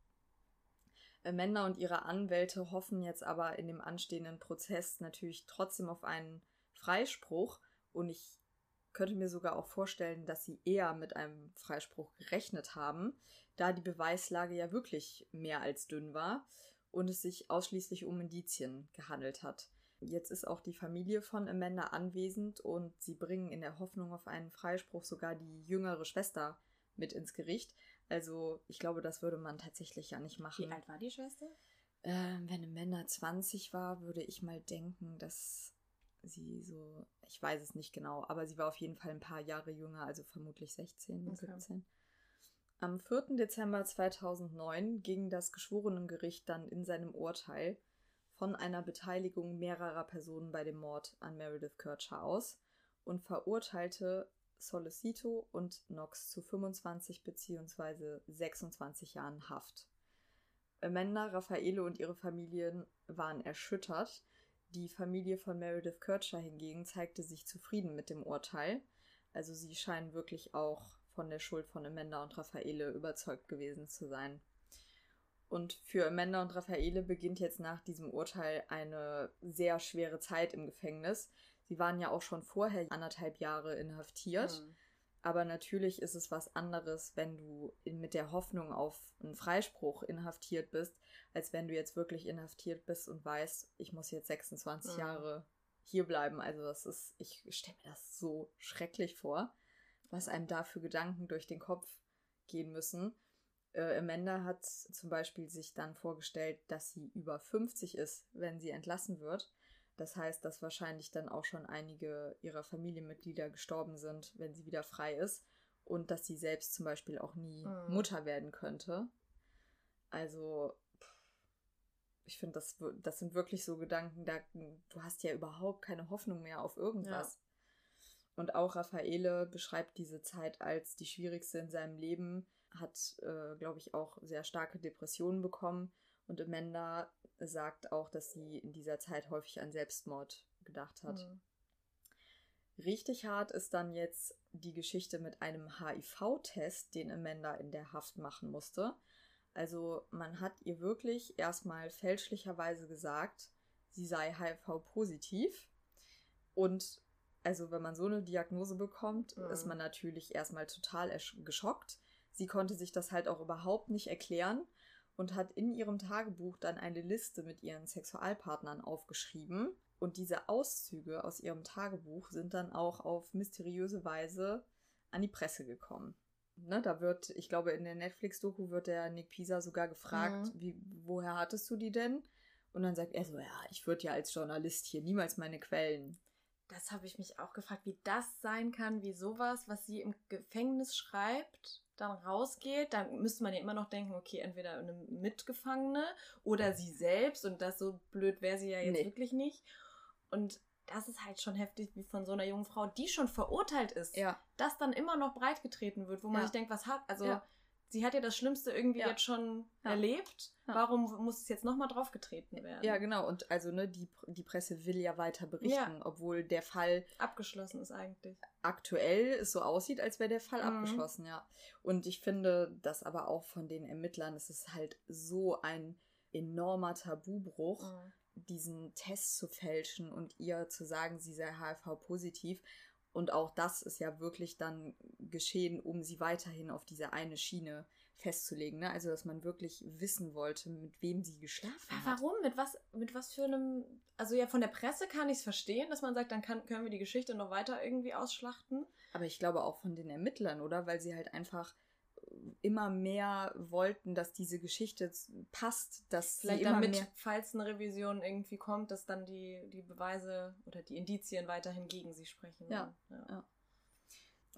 Amanda und ihre Anwälte hoffen jetzt aber in dem anstehenden Prozess natürlich trotzdem auf einen Freispruch und ich könnte mir sogar auch vorstellen, dass sie eher mit einem Freispruch gerechnet haben, da die Beweislage ja wirklich mehr als dünn war und es sich ausschließlich um Indizien gehandelt hat. Jetzt ist auch die Familie von Amanda anwesend und sie bringen in der Hoffnung auf einen Freispruch sogar die jüngere Schwester mit ins Gericht. Also ich glaube, das würde man tatsächlich ja nicht machen. Wie alt war die Schwester? Äh, wenn Amanda 20 war, würde ich mal denken, dass sie so, ich weiß es nicht genau, aber sie war auf jeden Fall ein paar Jahre jünger, also vermutlich 16, okay. 17. Am 4. Dezember 2009 ging das Geschworenengericht dann in seinem Urteil von einer Beteiligung mehrerer Personen bei dem Mord an Meredith Kircher aus und verurteilte Solicito und Knox zu 25 bzw. 26 Jahren Haft. Amanda, Raffaele und ihre Familien waren erschüttert, die Familie von Meredith Kircher hingegen zeigte sich zufrieden mit dem Urteil. Also sie scheinen wirklich auch von der Schuld von Amanda und Raffaele überzeugt gewesen zu sein. Und für Amanda und Raffaele beginnt jetzt nach diesem Urteil eine sehr schwere Zeit im Gefängnis. Sie waren ja auch schon vorher anderthalb Jahre inhaftiert. Mhm. Aber natürlich ist es was anderes, wenn du mit der Hoffnung auf einen Freispruch inhaftiert bist, als wenn du jetzt wirklich inhaftiert bist und weißt, ich muss jetzt 26 mhm. Jahre hier bleiben. Also das ist, ich stelle mir das so schrecklich vor, was einem da für Gedanken durch den Kopf gehen müssen. Äh, Amanda hat zum Beispiel sich dann vorgestellt, dass sie über 50 ist, wenn sie entlassen wird. Das heißt, dass wahrscheinlich dann auch schon einige ihrer Familienmitglieder gestorben sind, wenn sie wieder frei ist. Und dass sie selbst zum Beispiel auch nie mhm. Mutter werden könnte. Also, ich finde, das, das sind wirklich so Gedanken, da, du hast ja überhaupt keine Hoffnung mehr auf irgendwas. Ja. Und auch Raffaele beschreibt diese Zeit als die schwierigste in seinem Leben, hat, äh, glaube ich, auch sehr starke Depressionen bekommen. Und Amanda sagt auch, dass sie in dieser Zeit häufig an Selbstmord gedacht hat. Mhm. Richtig hart ist dann jetzt die Geschichte mit einem HIV-Test, den Amanda in der Haft machen musste. Also man hat ihr wirklich erstmal fälschlicherweise gesagt, sie sei HIV-positiv. Und also wenn man so eine Diagnose bekommt, mhm. ist man natürlich erstmal total geschockt. Sie konnte sich das halt auch überhaupt nicht erklären und hat in ihrem Tagebuch dann eine Liste mit ihren Sexualpartnern aufgeschrieben. Und diese Auszüge aus ihrem Tagebuch sind dann auch auf mysteriöse Weise an die Presse gekommen. Ne, da wird, ich glaube, in der Netflix-Doku wird der Nick Pisa sogar gefragt, mhm. wie, woher hattest du die denn? Und dann sagt er so, ja, ich würde ja als Journalist hier niemals meine Quellen. Das habe ich mich auch gefragt, wie das sein kann, wie sowas, was sie im Gefängnis schreibt, dann rausgeht, dann müsste man ja immer noch denken, okay, entweder eine Mitgefangene oder sie selbst und das so blöd wäre sie ja jetzt nee. wirklich nicht. Und das ist halt schon heftig, wie von so einer jungen Frau, die schon verurteilt ist, ja. das dann immer noch breitgetreten wird, wo man ja. sich denkt, was hat, also ja sie hat ja das Schlimmste irgendwie ja. jetzt schon ja. erlebt. Ja. Warum muss es jetzt nochmal draufgetreten werden? Ja, genau. Und also, ne, die, die Presse will ja weiter berichten, obwohl der Fall abgeschlossen ist eigentlich. Aktuell es so aussieht, als wäre der Fall mhm. abgeschlossen, ja. Und ich finde, dass aber auch von den Ermittlern, es ist halt so ein enormer Tabubruch, mhm. diesen Test zu fälschen und ihr zu sagen, sie sei HIV-positiv. Und auch das ist ja wirklich dann geschehen, um sie weiterhin auf diese eine Schiene festzulegen. Ne? Also, dass man wirklich wissen wollte, mit wem sie geschlafen hat. Warum? Mit was, mit was für einem. Also, ja, von der Presse kann ich es verstehen, dass man sagt, dann kann, können wir die Geschichte noch weiter irgendwie ausschlachten. Aber ich glaube auch von den Ermittlern, oder? Weil sie halt einfach immer mehr wollten, dass diese Geschichte passt, dass vielleicht sie immer damit, mehr falls eine Revision irgendwie kommt, dass dann die, die Beweise oder die Indizien weiterhin gegen sie sprechen. Ja. ja. ja.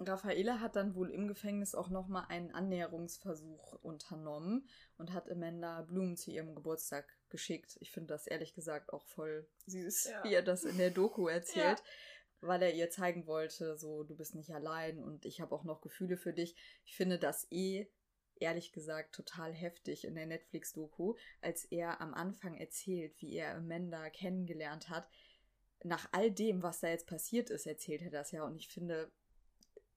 Raffaele hat dann wohl im Gefängnis auch nochmal einen Annäherungsversuch unternommen und hat Amanda Blumen zu ihrem Geburtstag geschickt. Ich finde das ehrlich gesagt auch voll süß, ja. wie er das in der Doku erzählt. Weil er ihr zeigen wollte, so du bist nicht allein und ich habe auch noch Gefühle für dich. Ich finde das eh ehrlich gesagt total heftig in der Netflix-Doku, als er am Anfang erzählt, wie er Amanda kennengelernt hat. Nach all dem, was da jetzt passiert ist, erzählt er das ja und ich finde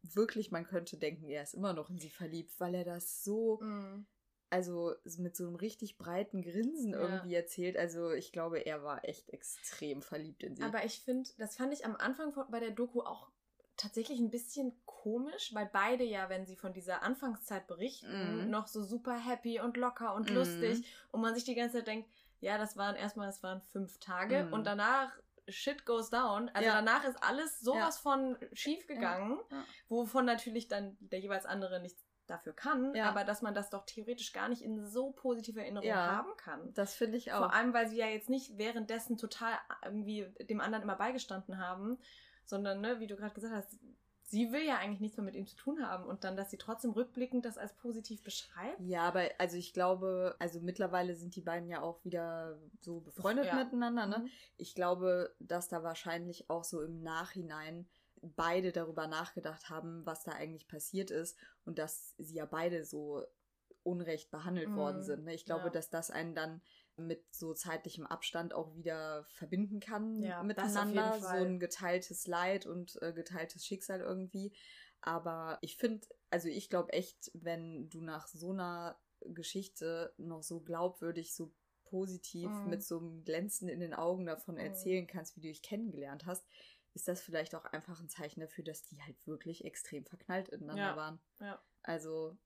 wirklich, man könnte denken, er ist immer noch in sie verliebt, weil er das so mm also mit so einem richtig breiten Grinsen ja. irgendwie erzählt. Also ich glaube, er war echt extrem verliebt in sie. Aber ich finde, das fand ich am Anfang bei der Doku auch tatsächlich ein bisschen komisch, weil beide ja, wenn sie von dieser Anfangszeit berichten, mm. noch so super happy und locker und mm. lustig und man sich die ganze Zeit denkt, ja, das waren erstmal, das waren fünf Tage mm. und danach shit goes down. Also ja. danach ist alles sowas ja. von schief gegangen, ja. wovon natürlich dann der jeweils andere nichts dafür kann, ja. aber dass man das doch theoretisch gar nicht in so positive Erinnerung ja, haben kann. Das finde ich auch. Vor allem, weil sie ja jetzt nicht währenddessen total irgendwie dem anderen immer beigestanden haben, sondern, ne, wie du gerade gesagt hast, sie will ja eigentlich nichts mehr mit ihm zu tun haben und dann, dass sie trotzdem rückblickend das als positiv beschreibt. Ja, aber also ich glaube, also mittlerweile sind die beiden ja auch wieder so befreundet ja. miteinander, ne? Mhm. Ich glaube, dass da wahrscheinlich auch so im Nachhinein beide darüber nachgedacht haben, was da eigentlich passiert ist und dass sie ja beide so unrecht behandelt mm, worden sind. Ne? Ich glaube, ja. dass das einen dann mit so zeitlichem Abstand auch wieder verbinden kann ja, miteinander. So ein geteiltes Leid und äh, geteiltes Schicksal irgendwie. Aber ich finde, also ich glaube echt, wenn du nach so einer Geschichte noch so glaubwürdig, so positiv mm. mit so einem Glänzen in den Augen davon mm. erzählen kannst, wie du dich kennengelernt hast, ist das vielleicht auch einfach ein Zeichen dafür, dass die halt wirklich extrem verknallt ineinander ja. waren. Ja. Also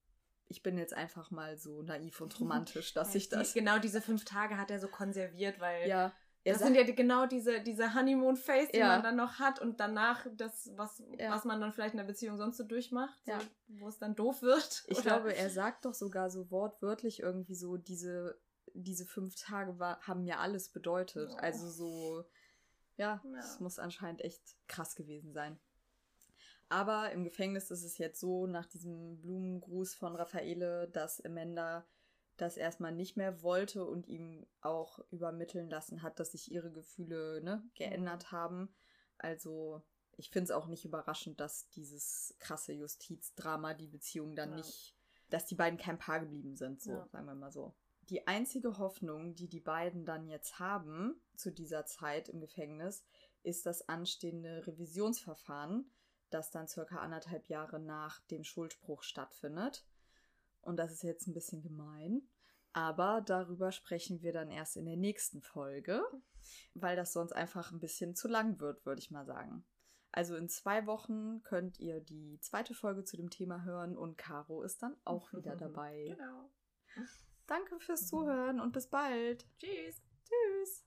ich bin jetzt einfach mal so naiv und romantisch, dass ja, ich das. Die, genau diese fünf Tage hat er so konserviert, weil ja, das sind ja die, genau diese, diese Honeymoon-Phase, die ja. man dann noch hat und danach das, was, ja. was man dann vielleicht in der Beziehung sonst so durchmacht, so, wo es dann doof wird. Ich oder? glaube, er sagt doch sogar so wortwörtlich irgendwie so, diese, diese fünf Tage war, haben mir alles bedeutet. Oh. Also so, ja, es muss anscheinend echt krass gewesen sein. Aber im Gefängnis ist es jetzt so, nach diesem Blumengruß von Raffaele, dass Amanda das erstmal nicht mehr wollte und ihm auch übermitteln lassen hat, dass sich ihre Gefühle ne, geändert mhm. haben. Also ich finde es auch nicht überraschend, dass dieses krasse Justizdrama die Beziehung dann ja. nicht, dass die beiden kein Paar geblieben sind, so ja. sagen wir mal so. Die einzige Hoffnung, die die beiden dann jetzt haben zu dieser Zeit im Gefängnis, ist das anstehende Revisionsverfahren, das dann circa anderthalb Jahre nach dem Schuldspruch stattfindet. Und das ist jetzt ein bisschen gemein. Aber darüber sprechen wir dann erst in der nächsten Folge, weil das sonst einfach ein bisschen zu lang wird, würde ich mal sagen. Also in zwei Wochen könnt ihr die zweite Folge zu dem Thema hören und Caro ist dann auch wieder dabei. Genau. Danke fürs Zuhören und bis bald. Tschüss. Tschüss.